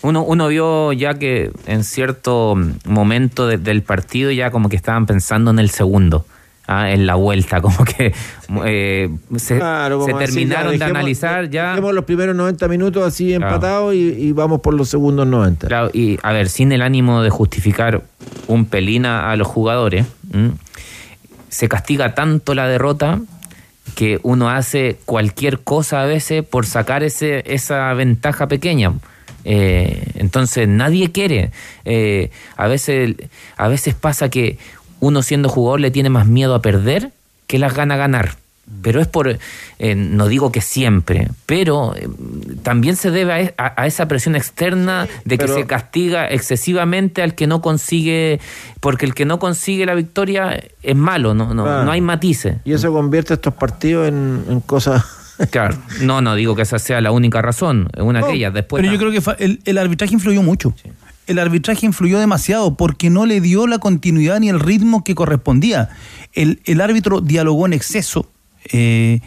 S13: Uno, uno vio ya que en cierto momento de- del partido ya como que estaban pensando en el segundo, ah, en la vuelta, <laughs> como que eh, se,
S5: Claro,
S13: terminaron
S5: ya,
S13: de analizar ya.
S5: dejemos los primeros 90 minutos así
S13: Claro.
S5: empatados y, y vamos por los segundos 90
S13: Claro, y a ver, sin el ánimo de justificar un pelín a, a los jugadores, ¿m? se castiga tanto la derrota que uno hace cualquier cosa a veces por sacar ese, esa ventaja pequeña. Eh, entonces nadie quiere. Eh, a, veces, a veces pasa que uno siendo jugador le tiene más miedo a perder que las gana ganar. pero es por, eh, no digo que siempre, pero eh, también se debe a, e- a- a esa presión externa de que
S5: pero-
S13: se castiga excesivamente al que no consigue, porque el que no consigue la victoria es malo, no, no, no hay matices.
S5: Y eso convierte estos partidos en, en cosas.
S13: Claro, no, no digo que esa sea la única razón, es una de ellas. Después
S3: Pero yo creo que fa- el, el arbitraje influyó mucho. El arbitraje influyó demasiado porque no le dio la continuidad ni el ritmo que correspondía. El, el árbitro dialogó en exceso eh,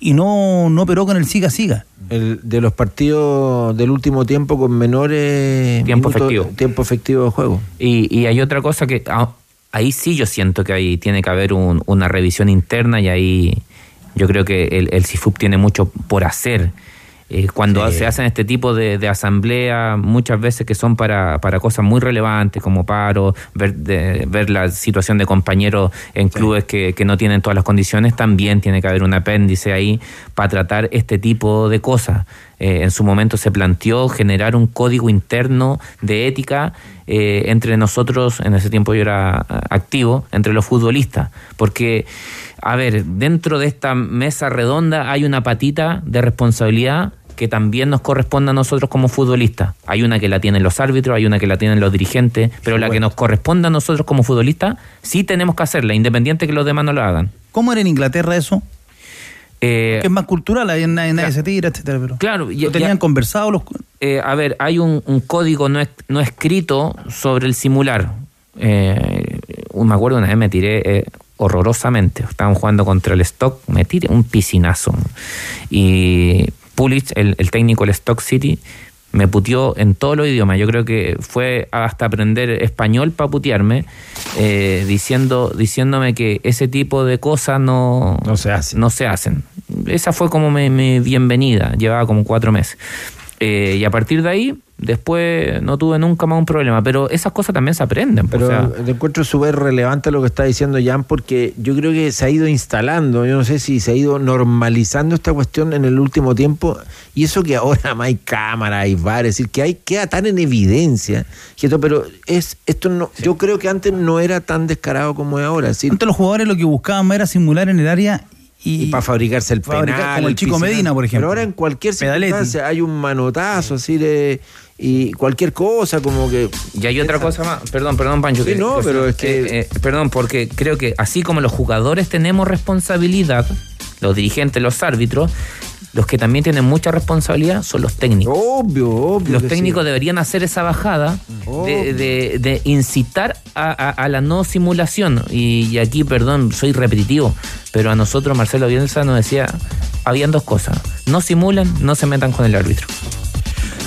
S3: y no, no operó con el siga-siga.
S5: El, de los partidos del último tiempo con menores
S13: Tiempo
S5: minutos-
S13: efectivo.
S5: tiempo efectivo de juego.
S13: Y, y hay otra cosa que ah, ahí sí yo siento que ahí tiene que haber un- una revisión interna y ahí yo creo que el, el CIFUP tiene mucho por hacer. Eh, cuando
S5: Sí.
S13: se hacen este tipo de, de asamblea, muchas veces que son para, para cosas muy relevantes como paro, ver, de- ver la situación de compañeros en clubes que, que no tienen todas las condiciones, también tiene que haber un apéndice ahí para tratar este tipo de cosas. Eh, en su momento se planteó generar un código interno de ética eh, entre nosotros, en ese tiempo yo era ah, activo, entre los futbolistas, porque, a ver, dentro de esta mesa redonda hay una patita de responsabilidad que también nos corresponde a nosotros como futbolistas. Hay una que la tienen los árbitros, hay una que la tienen los dirigentes, pero la que nos corresponde a nosotros como futbolistas, sí tenemos que hacerla, independiente que los demás no lo hagan.
S3: ¿Cómo era en Inglaterra eso?
S13: Eh,
S3: Que es más cultural, ahí nadie, nadie se tira, etcétera. Pero
S13: Claro, ya-
S3: lo tenían
S13: ya-
S3: conversado los.
S13: Eh, a ver, hay un, un código no, es- no escrito sobre el simular. Eh, me acuerdo una vez me tiré eh, horrorosamente. Estaban jugando contra el Stock, me tiré un piscinazo. Y Pulich, el, el técnico del Stock City, me puteó en todos los idiomas. Yo creo que fue hasta aprender español para putearme, eh, diciendo, diciéndome que ese tipo de cosas no,
S5: No se hace.
S13: no se hacen. Esa fue como mi, mi bienvenida, llevaba como cuatro meses. Eh, y a partir de ahí, después no tuve nunca más un problema. Pero esas cosas también se aprenden. pues,
S5: Pero
S13: o sea,
S5: te encuentro súper relevante lo que está diciendo Jan, porque yo creo que se ha ido instalando, yo no sé si se ha ido normalizando esta cuestión en el último tiempo, y eso que ahora más <laughs> hay cámara, hay bar, es decir, que hay, queda tan en evidencia, pero es, esto no, yo creo que antes no era tan descarado como es ahora, es decir,
S3: Antes los jugadores lo que buscaban era simular en el área y,
S5: para fabricarse el
S3: fabricar,
S5: penal,
S3: como el chico. Medina, por ejemplo.
S5: Pero ahora en cualquier
S3: Pedaletti.
S5: circunstancia hay un manotazo, así de, y cualquier cosa, como que...
S13: y hay otra cosa más. Perdón, perdón, Pancho.
S5: Sí, no, pero es que-
S13: eh, eh, perdón, porque creo que así como los jugadores tenemos responsabilidad, los dirigentes, los árbitros, los que también tienen mucha responsabilidad son los técnicos.
S5: Obvio, obvio.
S13: Los
S5: que
S13: técnicos
S5: sí.
S13: deberían hacer esa bajada de, de- de incitar a, a- a la no simulación. Y, y aquí, perdón, soy repetitivo, pero a nosotros Marcelo Bielsa nos decía, habían dos cosas, no simulan, no se metan con el árbitro.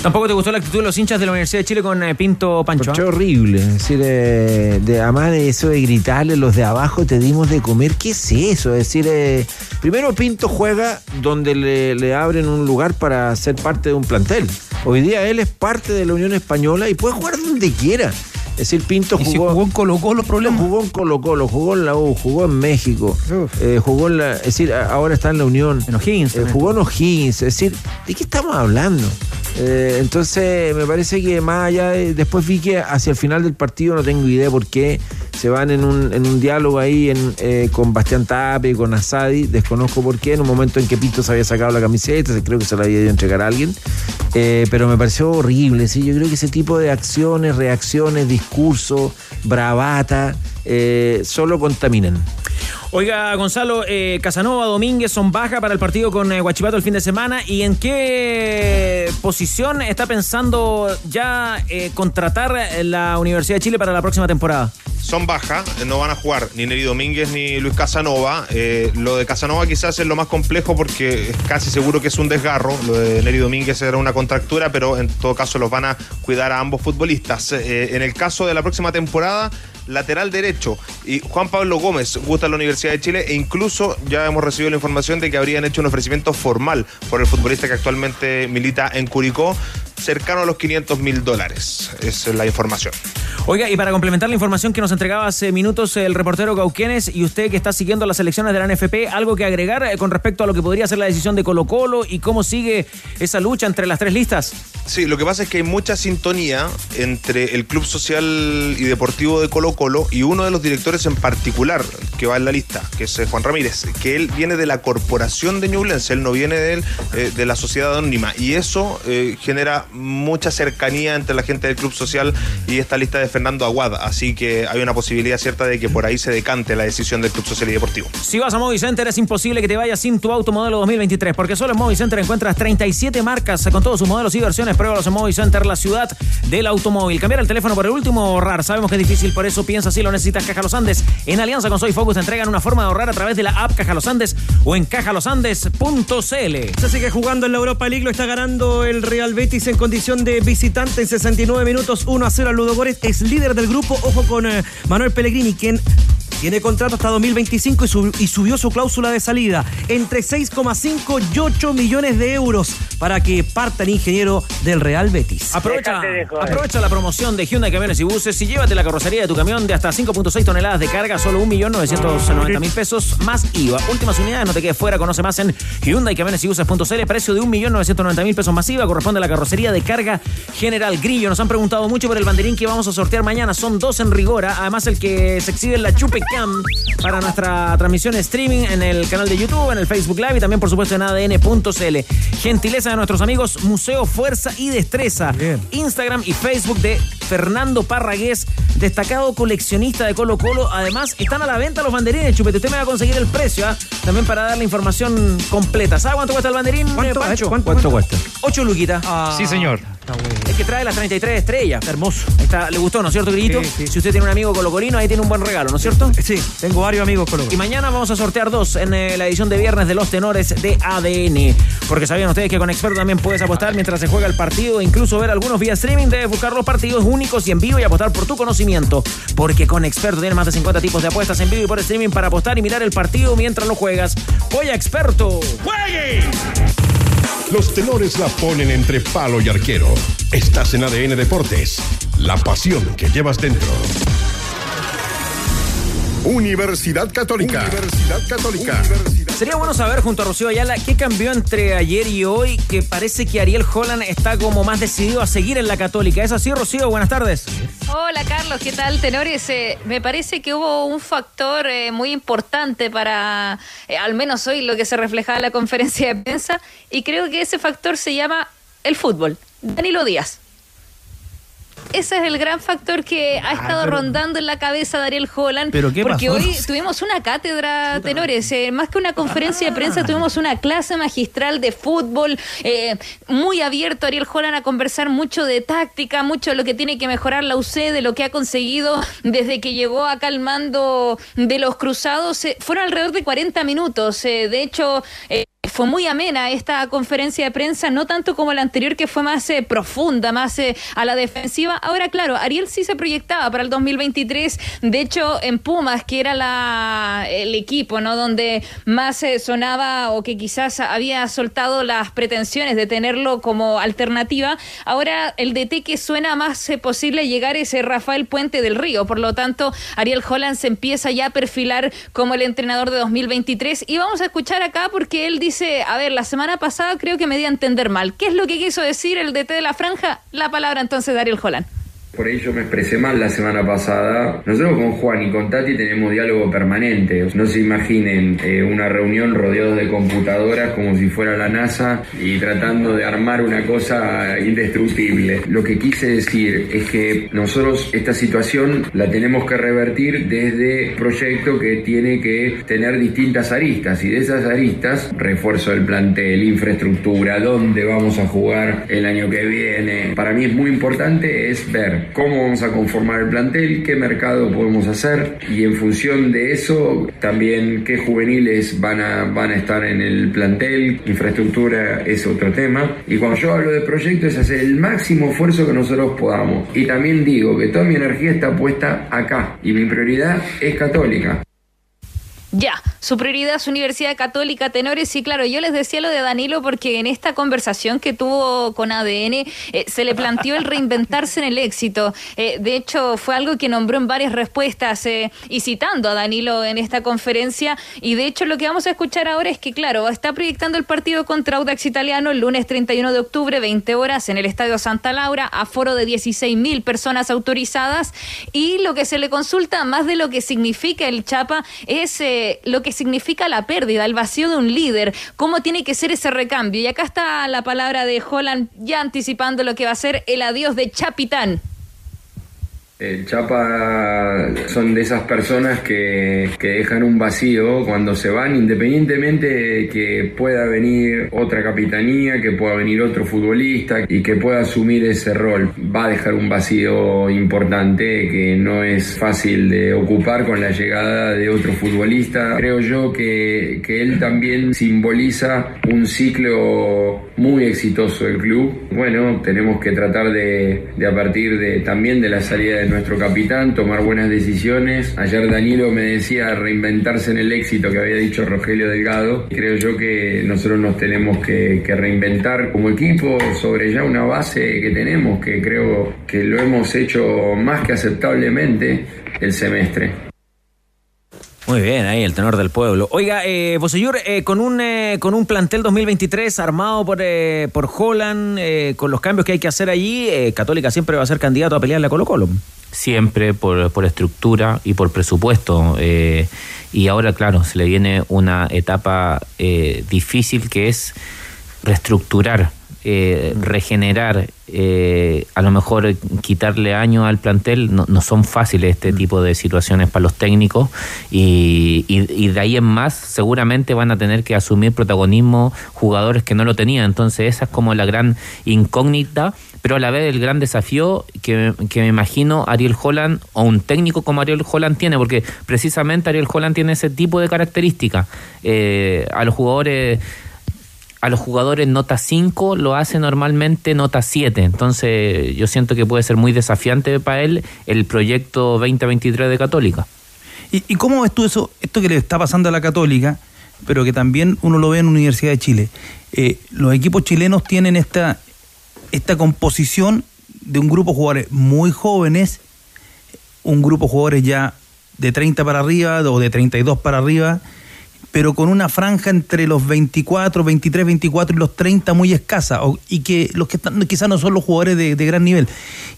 S1: Tampoco te gustó la actitud de los hinchas de la Universidad de Chile con eh, Pinto Pancho.
S5: Porque
S1: ¿ah?
S5: horrible, es decir, eh, de, además de eso de gritarle los de abajo te dimos de comer, ¿qué es eso? Es decir, eh, primero Pinto juega donde le, le abren un lugar para ser parte de un plantel. Hoy día él es parte de la Unión Española y puede jugar donde quiera. Es decir, Pinto
S3: Y si
S5: jugó,
S3: jugó en Colo Colo, problemas.
S5: jugó en Colo Colo, jugó en la U, jugó en México, eh, jugó en la, es decir, ahora está en la Unión.
S1: En O'Higgins
S5: Eh, jugó en O'Higgins, es decir, ¿de qué estamos hablando? Eh, entonces, me parece que más allá de, después vi que hacia el final del partido no tengo idea por qué se van en un, en un diálogo ahí en, eh, con Bastián Tape, con Asadi, desconozco por qué, en un momento en que Pinto se había sacado la camiseta, creo que se la había ido a entregar a alguien, eh, pero me pareció horrible, ¿sí? yo creo que ese tipo de acciones, reacciones, discursos, bravata, eh, solo contaminan.
S1: Oiga, Gonzalo, eh, Casanova, Domínguez son baja para el partido con eh, Huachipato el fin de semana. ¿Y en qué posición está pensando ya eh, contratar la Universidad de Chile para la próxima temporada?
S27: Son baja, no van a jugar ni Neri Domínguez ni Luis Casanova. Eh, lo de Casanova quizás es lo más complejo porque es casi seguro que es un desgarro. Lo de Neri Domínguez era una contractura, pero en todo caso los van a cuidar a ambos futbolistas. Eh, en el caso de la próxima temporada, lateral derecho. Y Juan Pablo Gómez gusta la Universidad de Chile e incluso ya hemos recibido la información de que habrían hecho un ofrecimiento formal por el futbolista que actualmente milita en Curicó cercano a los 500 mil dólares. Esa es la información.
S1: Oiga, y para complementar la información que nos entregaba hace minutos el reportero Cauquenes y usted que está siguiendo las elecciones de la NFP, ¿algo que agregar eh, con respecto a lo que podría ser la decisión de Colo Colo y cómo sigue esa lucha entre las tres listas?
S27: Sí, lo que pasa es que hay mucha sintonía entre el Club Social y Deportivo de Colo Colo y uno de los directores en particular que va en la lista, que es eh, Juan Ramírez, que él viene de la corporación de Ñublense, él no viene de, él, eh, de la sociedad anónima. Y eso eh, genera mucha cercanía entre la gente del Club Social y esta lista de Fernando Aguad. Así que hay una posibilidad cierta de que por ahí se decante la decisión del Club Social y Deportivo.
S1: Si vas a Movicenter es imposible que te vayas sin tu auto modelo 2023, porque solo en Movicenter encuentras 37 marcas con todos sus modelos y versiones. Pruébalos en Movicenter, la ciudad del automóvil. Cambiar el teléfono por el último o ahorrar. Sabemos que es difícil, por eso piensa si lo necesitas. Caja Los Andes. En alianza con Soy Focus te entregan una forma de ahorrar a través de la app Caja Los Andes o en cajalosandes.cl.
S14: Se sigue jugando en la Europa League, lo está ganando el Real Betis en condición de visitante en 69 minutos, 1 a 0 al Ludogorets, es líder del grupo, ojo con eh, Manuel Pellegrini, quien tiene contrato hasta 2025 y, sub- y subió su cláusula de salida entre 6,5 y 8 millones de euros para que parta el ingeniero del Real Betis.
S1: Aprovecha, aprovecha la promoción de Hyundai Camiones y Buses y llévate la carrocería de tu camión de hasta 5.6 toneladas de carga, solo 1.990.000 pesos más IVA. Últimas unidades, no te quedes fuera, conoce más en Hyundai Camiones y Buses.cl, precio de 1.990.000 pesos más IVA, corresponde a la carrocería de carga general Grillo. Nos han preguntado mucho por el banderín que vamos a sortear mañana, son dos en Rigora, además el que se exhibe en la Chupe Cam para nuestra transmisión streaming en el canal de YouTube, en el Facebook Live y también por supuesto en adn.cl. Gentileza de nuestros amigos Museo Fuerza y Destreza, Instagram y Facebook de Fernando Parragués, destacado coleccionista de Colo Colo. Además, están a la venta los banderines, Chupete. Usted me va a conseguir el precio, ¿ah? También para dar la información completa. ¿Sabe cuánto cuesta el banderín, eh, Pancho?
S14: ¿Cuánto
S1: cuesta? 8 luquitas.
S13: Sí, señor.
S1: El que trae las 33 estrellas.
S14: Hermoso.
S1: Ahí Está, ¿Le gustó, no es cierto, Grillito?
S14: Sí, sí.
S1: Si usted tiene un amigo colocolino, ahí tiene un buen regalo, ¿no es cierto?
S14: Sí, tengo varios amigos Colo
S1: Y mañana vamos a sortear dos en eh, la edición de viernes de los tenores de ADN. Porque sabían ustedes que con Experto también puedes apostar mientras se juega el partido e incluso ver algunos vía streaming. Debes buscar los partidos únicos y en vivo y apostar por tu conocimiento. Porque con Experto tienes más de 50 tipos de apuestas en vivo y por streaming para apostar y mirar el partido mientras lo juegas. Voy a Experto. ¡Juegue!
S10: Los tenores la ponen entre palo y arquero. Estás en ADN Deportes. La pasión que llevas dentro. Universidad Católica. Universidad Católica.
S1: Sería bueno saber junto a Rocío Ayala qué cambió entre ayer y hoy, que parece que Ariel Holland está como más decidido a seguir en la Católica. ¿Es así, Rocío? Buenas tardes.
S26: Hola Carlos, ¿qué tal? Tenores, eh, me parece que hubo un factor eh, muy importante para, eh, al menos hoy, lo que se reflejaba en la conferencia de prensa, y creo que ese factor se llama el fútbol. Danilo Díaz. Ese es el gran factor que ha estado
S3: pero-
S26: rondando en la cabeza de Ariel Holland.
S3: ¿Pero qué
S26: porque
S3: pasó?
S26: hoy tuvimos una cátedra, tenores, eh, más que una conferencia de prensa, tuvimos una clase magistral de fútbol, eh, muy abierto Ariel Holland a conversar mucho de táctica, mucho de lo que tiene que mejorar la UC, de lo que ha conseguido desde que llegó acá al mando de los cruzados. Eh, fueron alrededor de 40 minutos. eh, de hecho, eh, fue muy amena esta conferencia de prensa, no tanto como la anterior que fue más eh, profunda, más eh, a la defensiva. Ahora, claro, Ariel sí se proyectaba para el 2023. De hecho, en Pumas, que era la, el equipo, ¿no? Donde más eh, sonaba o que quizás había soltado las pretensiones de tenerlo como alternativa. Ahora, el DT que suena más eh, posible llegar es eh, Rafael Puente del Río. Por lo tanto, Ariel Holland se empieza ya a perfilar como el entrenador de 2023. Y vamos a escuchar acá porque él dice, a ver, la semana pasada creo que me di a entender mal. ¿Qué es lo que quiso decir el DT de la franja? La palabra entonces de Ariel.
S29: Por ahí yo me expresé mal la semana pasada. Nosotros con Juan y con Tati tenemos diálogo permanente. No se imaginen eh, una reunión rodeados de computadoras como si fuera la NASA y tratando de armar una cosa indestructible. Lo que quise decir es que nosotros esta situación la tenemos que revertir desde proyecto que tiene que tener distintas aristas y de esas aristas refuerzo del plantel, infraestructura, dónde vamos a jugar el año que viene. Para mí es muy importante es ver cómo vamos a conformar el plantel, qué mercado podemos hacer y en función de eso también qué juveniles van a, van a estar en el plantel, infraestructura es otro tema. Y cuando yo hablo de proyecto es hacer el máximo esfuerzo que nosotros podamos. Y también digo que toda mi energía está puesta acá y mi prioridad es católica.
S26: Ya, su prioridad es Universidad Católica Tenores. Y claro, yo les decía lo de Danilo porque en esta conversación que tuvo con ADN eh, se le planteó el reinventarse en el éxito. Eh, de hecho, fue algo que nombró en varias respuestas eh, y citando a Danilo en esta conferencia. Y de hecho lo que vamos a escuchar ahora es que claro, está proyectando el partido contra Audax Italiano el lunes 31 de octubre, 20 horas en el Estadio Santa Laura, aforo de 16 mil personas autorizadas. Y lo que se le consulta más de lo que significa el Chapa es lo que significa la pérdida, el vacío de un líder, cómo tiene que ser ese recambio. Y acá está la palabra de Holland ya anticipando lo que va a ser el adiós de Chapitán.
S29: El Chapa son de esas personas que, dejan un vacío cuando se van, independientemente de que pueda venir otra capitanía, que pueda venir otro futbolista y que pueda asumir ese rol. Va a dejar un vacío importante que no es fácil de ocupar con la llegada de otro futbolista. Creo yo que, que él también simboliza un ciclo muy exitoso del club. Bueno, tenemos que tratar de, de a partir de también de la salida de nuestro capitán, tomar buenas decisiones. Ayer Danilo me decía reinventarse en el éxito que había dicho Rogelio Delgado. Creo yo que nosotros nos tenemos que, reinventar como equipo sobre ya una base que tenemos, que creo que lo hemos hecho más que aceptablemente el semestre.
S1: Muy bien, ahí el tenor del pueblo. Oiga, eh, señor, eh, con, un, eh, con un plantel 2023 armado por, eh, por Holland, eh, con los cambios que hay que hacer allí, Católica siempre va a ser candidato a pelearle a Colo Colo.
S13: Siempre por, por estructura y por presupuesto. eh, y ahora, claro, se le viene una etapa eh, difícil que es reestructurar, eh, regenerar, eh, a lo mejor quitarle años al plantel, no, no son fáciles este tipo de situaciones para los técnicos y, y- y de ahí en más seguramente van a tener que asumir protagonismo jugadores que no lo tenían, entonces esa es como la gran incógnita, pero a la vez el gran desafío que, que me imagino Ariel Holland o un técnico como Ariel Holland tiene, porque precisamente Ariel Holland tiene ese tipo de características. Eh, a los jugadores a los jugadores nota 5 lo hace normalmente nota 7. Entonces yo siento que puede ser muy desafiante para él el proyecto 2023 de Católica.
S3: ¿Y, y cómo ves tú eso, esto que le está pasando a la Católica, pero que también uno lo ve en la Universidad de Chile? Eh, los equipos chilenos tienen esta, esta composición de un grupo de jugadores muy jóvenes, un grupo de jugadores ya de 30 para arriba o de 32 para arriba, pero con una franja entre los 24, 23, 24 y los 30 muy escasa, y que los que están quizás no son los jugadores de, gran nivel.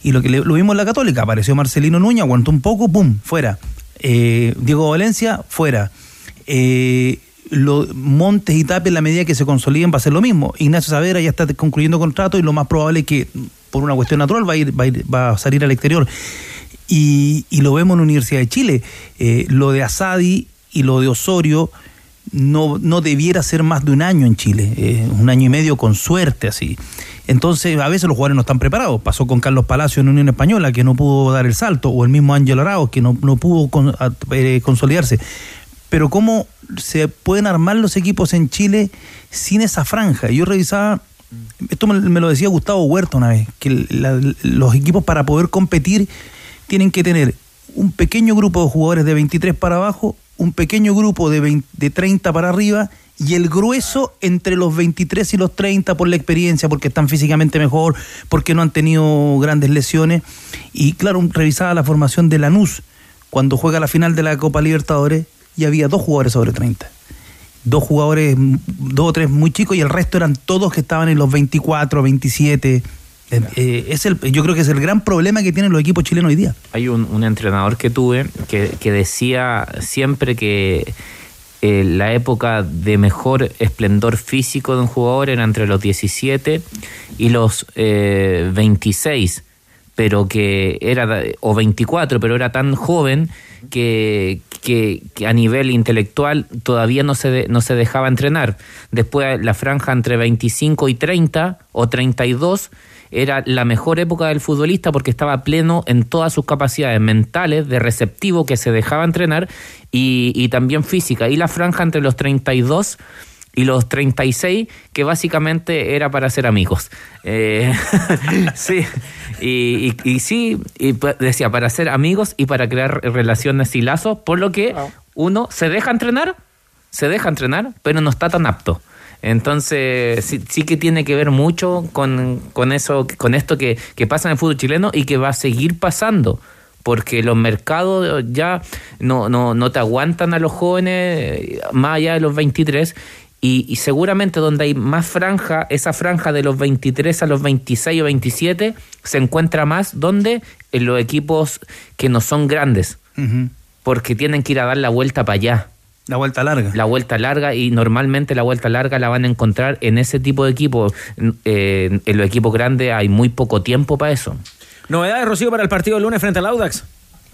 S3: Y lo que le- vimos en la Católica, apareció Marcelino Núñez, aguantó un poco, pum, fuera. Eh, Diego Valencia, fuera. Eh, Montes y Tapia en la medida que se consoliden va a ser lo mismo. Ignacio Savera ya está concluyendo contrato y lo más probable es que por una cuestión natural va a, ir, va a, salir al exterior. Y, y lo vemos en la Universidad de Chile. Eh, lo de Asadi y lo de Osorio no, no debiera ser más de un año en Chile, eh, un año y medio con suerte así. Entonces, a veces los jugadores no están preparados. Pasó con Carlos Palacio en Unión Española, que no pudo dar el salto, o el mismo Ángel Arauz, que no, no pudo eh, consolidarse. Pero ¿cómo se pueden armar los equipos en Chile sin esa franja? Yo revisaba, esto me, lo decía Gustavo Huerta una vez, que los equipos para poder competir tienen que tener un pequeño grupo de jugadores de 23 para abajo, un pequeño grupo de, 20 de 30 para arriba y el grueso entre los 23 y los 30 por la experiencia, porque están físicamente mejor, porque no han tenido grandes lesiones. Y claro, revisaba la formación de Lanús cuando juega la final de la Copa Libertadores y había dos jugadores sobre 30. Dos jugadores, dos o tres muy chicos y el resto eran todos que estaban en los 24, 27. Eh, eh, es el, yo creo que es el gran problema que tienen los equipos chilenos hoy día.
S13: Hay un, un entrenador que tuve que, que decía siempre que eh, la época de mejor esplendor físico de un jugador era entre los 17 y los eh, 26, pero que era, o 24, pero era tan joven que, que, que a nivel intelectual todavía no se, de- no se dejaba entrenar. Después la franja entre 25 y 30 o 32 era la mejor época del futbolista porque estaba pleno en todas sus capacidades mentales, de receptivo, que se dejaba entrenar y, y también física. Y la franja entre los 32 y los 36, que básicamente era para ser amigos. Eh, <laughs> sí, Y, y, y sí, y decía, para ser amigos y para crear relaciones y lazos, por lo que uno se deja entrenar, se deja entrenar, pero no está tan apto. Entonces, sí, sí que tiene que ver mucho con, con eso, con esto que, que pasa en el fútbol chileno y que va a seguir pasando. Porque los mercados ya no, no, no te aguantan a los jóvenes eh, más allá de los 23 y, y seguramente donde hay más franja, esa franja de los 23 a los 26 o 27 se encuentra más donde en los equipos que no son grandes, porque tienen que ir a dar la vuelta para allá.
S3: La vuelta larga.
S13: La vuelta larga y normalmente la vuelta larga la van a encontrar en ese tipo de equipos. Eh, en los equipos grandes hay muy poco tiempo para eso.
S1: Novedades, Rocío, para el partido del lunes frente al Audax.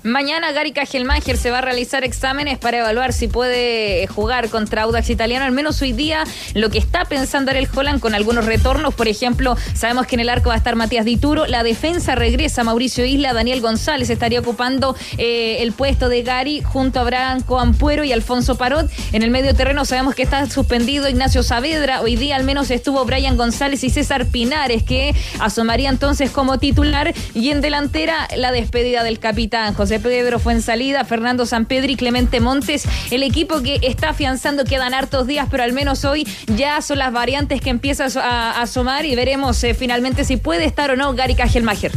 S26: Mañana Gary Cajelmacher se va a realizar exámenes para evaluar si puede jugar contra Audax Italiano. Al menos hoy día lo que está pensando Ariel Holland con algunos retornos. Por ejemplo, sabemos que en el arco va a estar Matías Dituro. La defensa regresa Mauricio Isla. Daniel González estaría ocupando eh, el puesto de Gary junto a Branco Ampuero y Alfonso Parot. En el medio terreno sabemos que está suspendido Ignacio Saavedra. Hoy día al menos estuvo Brian González y César Pinares que asomaría entonces como titular. Y en delantera la despedida del capitán José Pedro fue en salida, Fernando Sampedri, Clemente Montes, el equipo que está afianzando quedan hartos días, pero al menos hoy ya son las variantes que empiezan a, asomar y veremos eh, finalmente si puede estar o no Gary Cajelmacher.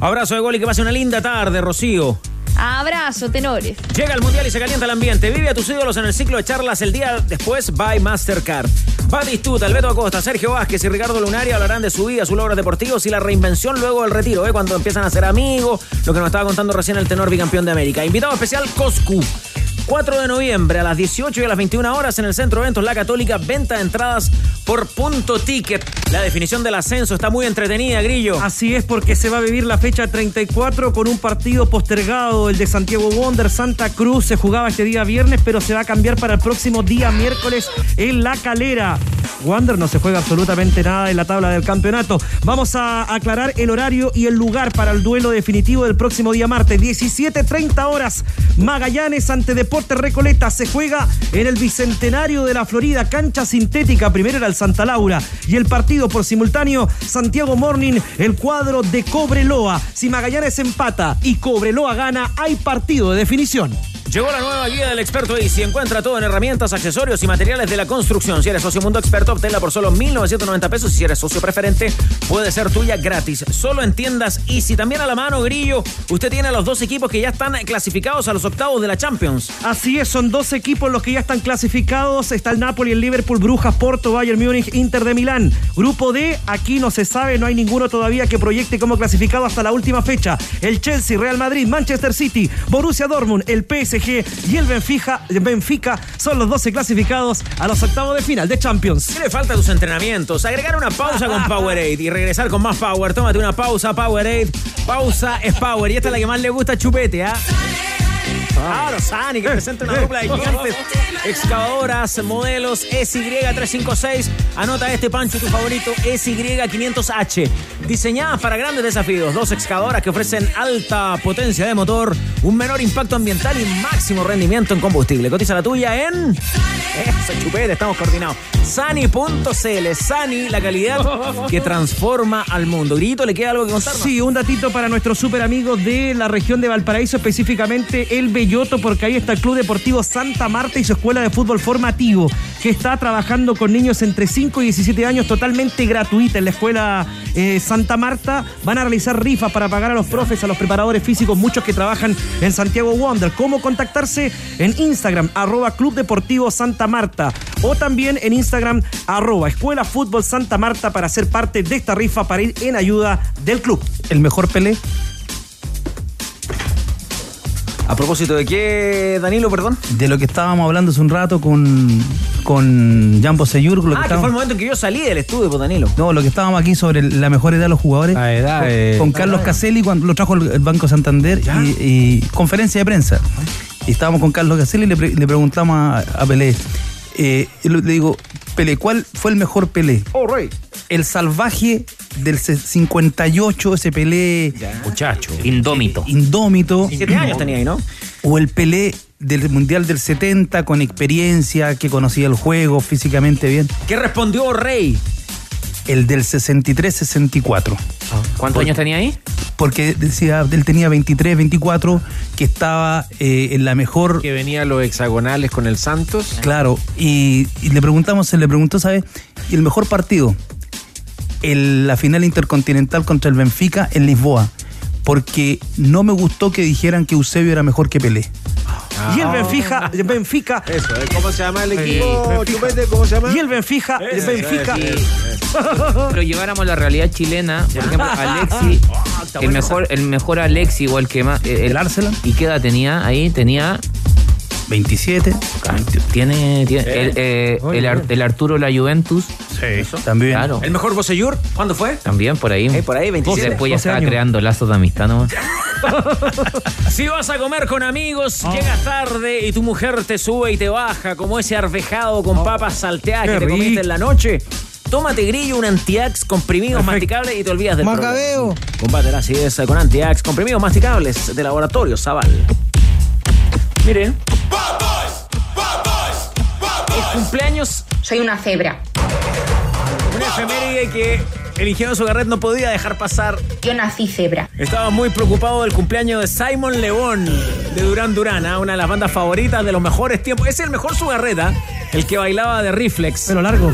S1: Abrazo de gol y que pase una linda tarde, Rocío.
S26: Abrazo, tenores.
S1: Llega el Mundial y se calienta el ambiente. Vive a tus ídolos en el ciclo de charlas el día después by Mastercard. Batistuta, el Beto Acosta, Sergio Vázquez y Ricardo Lunari hablarán de su vida, sus logros deportivos y la reinvención luego del retiro, ¿eh? cuando empiezan a ser amigos, lo que nos estaba contando recién el tenor bicampeón de América. Invitado especial Coscu. 4 de noviembre a las 18 y a las 21 horas en el Centro de Eventos La Católica, venta de entradas por punto ticket. La definición del ascenso está muy entretenida, Grillo.
S14: Así es porque se va a vivir la fecha 34 con un partido postergado, el de Santiago Wonder. Santa Cruz se jugaba este día viernes, pero se va a cambiar para el próximo día miércoles en La Calera. Wander no se juega absolutamente nada en la tabla del campeonato. Vamos a aclarar el horario y el lugar para el duelo definitivo del próximo día martes. 17.30 horas. Magallanes ante Deportes Recoleta. Se juega en el Bicentenario de la Florida. Cancha sintética. Primero era el Santa Laura. Y el partido por simultáneo Santiago Morning. El cuadro de Cobreloa. Si Magallanes empata y Cobreloa gana, hay partido de definición.
S1: Llegó la nueva guía del experto Easy. Encuentra todo en herramientas, accesorios y materiales de la construcción. Si eres socio Mundo Experto, obténla por solo 1.990 pesos. Y si eres socio preferente, puede ser tuya gratis. Solo en tiendas Easy. También a la mano, Grillo, usted tiene a los dos equipos que ya están clasificados a los octavos de la Champions.
S14: Así es, son dos equipos los que ya están clasificados. Está el Napoli, el Liverpool, Brujas, Porto, Bayern Múnich, Inter de Milán. Grupo D, aquí no se sabe, no hay ninguno todavía que proyecte como clasificado hasta la última fecha. El Chelsea, Real Madrid, Manchester City, Borussia Dortmund, el PSG y el Benfica, Benfica son los 12 clasificados a los octavos de final de Champions.
S1: ¿Qué le falta a tus entrenamientos? Agregar una pausa con <laughs> Powerade y regresar con más Power. Tómate una pausa, Powerade. Pausa es Power. Y esta es la que más le gusta a Chupete, ¿ah? Sani, que presenta una dupla de gigantes excavadoras, modelos SY356. Anota este pancho, tu favorito, SY500H. Diseñadas para grandes desafíos. Dos excavadoras que ofrecen alta potencia de motor, un menor impacto ambiental y máximo rendimiento en combustible. Cotiza la tuya en. Eso, chupete, estamos coordinados. Sani.cl. Sani, la calidad que transforma al mundo. Grito, ¿le queda algo que contarnos?
S14: Sí, un datito para nuestros super amigos de la región de Valparaíso, específicamente el Porque ahí está el Club Deportivo Santa Marta y su escuela de fútbol formativo, que está trabajando con niños entre 5 y 17 años totalmente gratuita en la escuela eh, Santa Marta. Van a realizar rifas para pagar a los profes, a los preparadores físicos, muchos que trabajan en Santiago Wonder. ¿Cómo contactarse? En Instagram, arroba Club Deportivo Santa Marta. O también en Instagram, arroba Escuela Fútbol Santa Marta para ser parte de esta rifa para ir en ayuda del club.
S3: El mejor Pelé.
S1: ¿A propósito de qué, Danilo, perdón?
S3: De lo que estábamos hablando hace un rato con, con Jambo Seyur. Lo
S1: ah, que,
S3: estábamos-
S1: fue el momento en que yo salí del estudio, pues, Danilo.
S3: No, lo que estábamos aquí sobre la mejor edad de los jugadores.
S22: La edad,
S3: con,
S22: eh,
S3: con Carlos Caselli cuando lo trajo el, el Banco Santander y, y conferencia de prensa. Y estábamos con Carlos Caselli y le, pre- le preguntamos a, a Pelé. Eh, le digo, Pelé, ¿cuál fue el mejor Pelé?
S1: Oh, rey.
S3: El salvaje del se- 58, ese Pelé.
S13: Muchacho. Indómito.
S3: Indómito.
S1: 17 años tenía ahí, ¿no?
S3: O el Pelé del Mundial del 70 con experiencia, que conocía el juego físicamente bien.
S1: ¿Qué respondió Rey?
S3: El del 63-64.
S13: ¿Cuántos años tenía ahí?
S3: porque decía, él tenía 23, 24, que estaba eh, en la mejor...
S5: Que venía a los hexagonales con el Santos.
S3: Claro, y, y le preguntamos, se le preguntó, ¿sabes? Y el mejor partido, el- la final intercontinental contra el Benfica en Lisboa, porque no me gustó que dijeran que Eusebio era mejor que Pelé.
S14: Y el Benfica, <laughs> el Benfica.
S5: Eso, ¿eh? ¿cómo se llama el equipo? Chupete, ¿cómo se llama?
S14: Y el Benfica, el Benfica.
S13: Pero lleváramos la realidad chilena, por ejemplo, <laughs> Alexi, el mejor, el mejor Alexi o el que más. El,
S3: Arsenal.
S13: ¿Y qué edad tenía ahí? Tenía.
S3: 27.
S13: Tiene. tiene el, eh, el Ar- el Arturo la Juventus.
S3: Sí, también.
S13: Claro.
S1: ¿El mejor Bosellur? ¿Cuándo fue?
S13: También por ahí.
S1: Eh, por ahí, 27.
S13: Después ya
S1: 12
S13: estaba
S1: años.
S13: creando lazos de amistad, ¿no? <laughs>
S1: Si vas a comer con amigos, llegas tarde y tu mujer te sube y te baja como ese arvejado con papas salteadas
S14: Qué
S1: que te
S14: rico.
S1: comiste en la noche. Tómate grillo, un antiax, comprimidos masticables y te olvidas del
S30: Macabeo.
S1: problema. Combate la acidez con antiax, comprimidos masticables de laboratorio Zaval. Mire. El cumpleaños.
S15: Soy una cebra.
S1: Una efeméride que el ingeniero Sugarret no podía dejar pasar.
S15: Yo nací cebra.
S1: Estaba muy preocupado del cumpleaños de Simon León de Durán Durán, ¿ah? una de las bandas favoritas de los mejores tiempos. Es el mejor Sugarreta, el que bailaba de Reflex.
S14: Pero largo.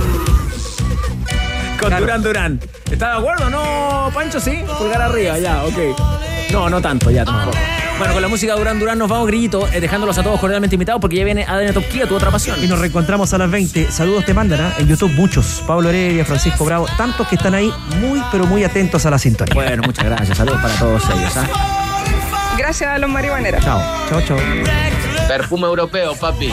S1: Con Durán Durán. ¿Está de acuerdo? No, Pancho, sí. Pulgar arriba, ya, ok. No, no tanto, ya tampoco. Bueno, con la música de Durán Durán nos vamos, Grillito, eh, dejándolos a todos cordialmente invitados porque ya viene ADN Top Kia, tu otra pasión.
S14: Y nos reencontramos a las 20. Saludos te mandan ¿ah? en YouTube muchos. Pablo Heredia, Francisco Bravo, tantos que están ahí muy, pero muy atentos a la sintonía.
S1: Bueno, muchas gracias. Saludos para todos ellos. ¿ah?
S31: Gracias a los marihuaneros.
S14: Chao, chao, chao.
S21: Perfume europeo, papi.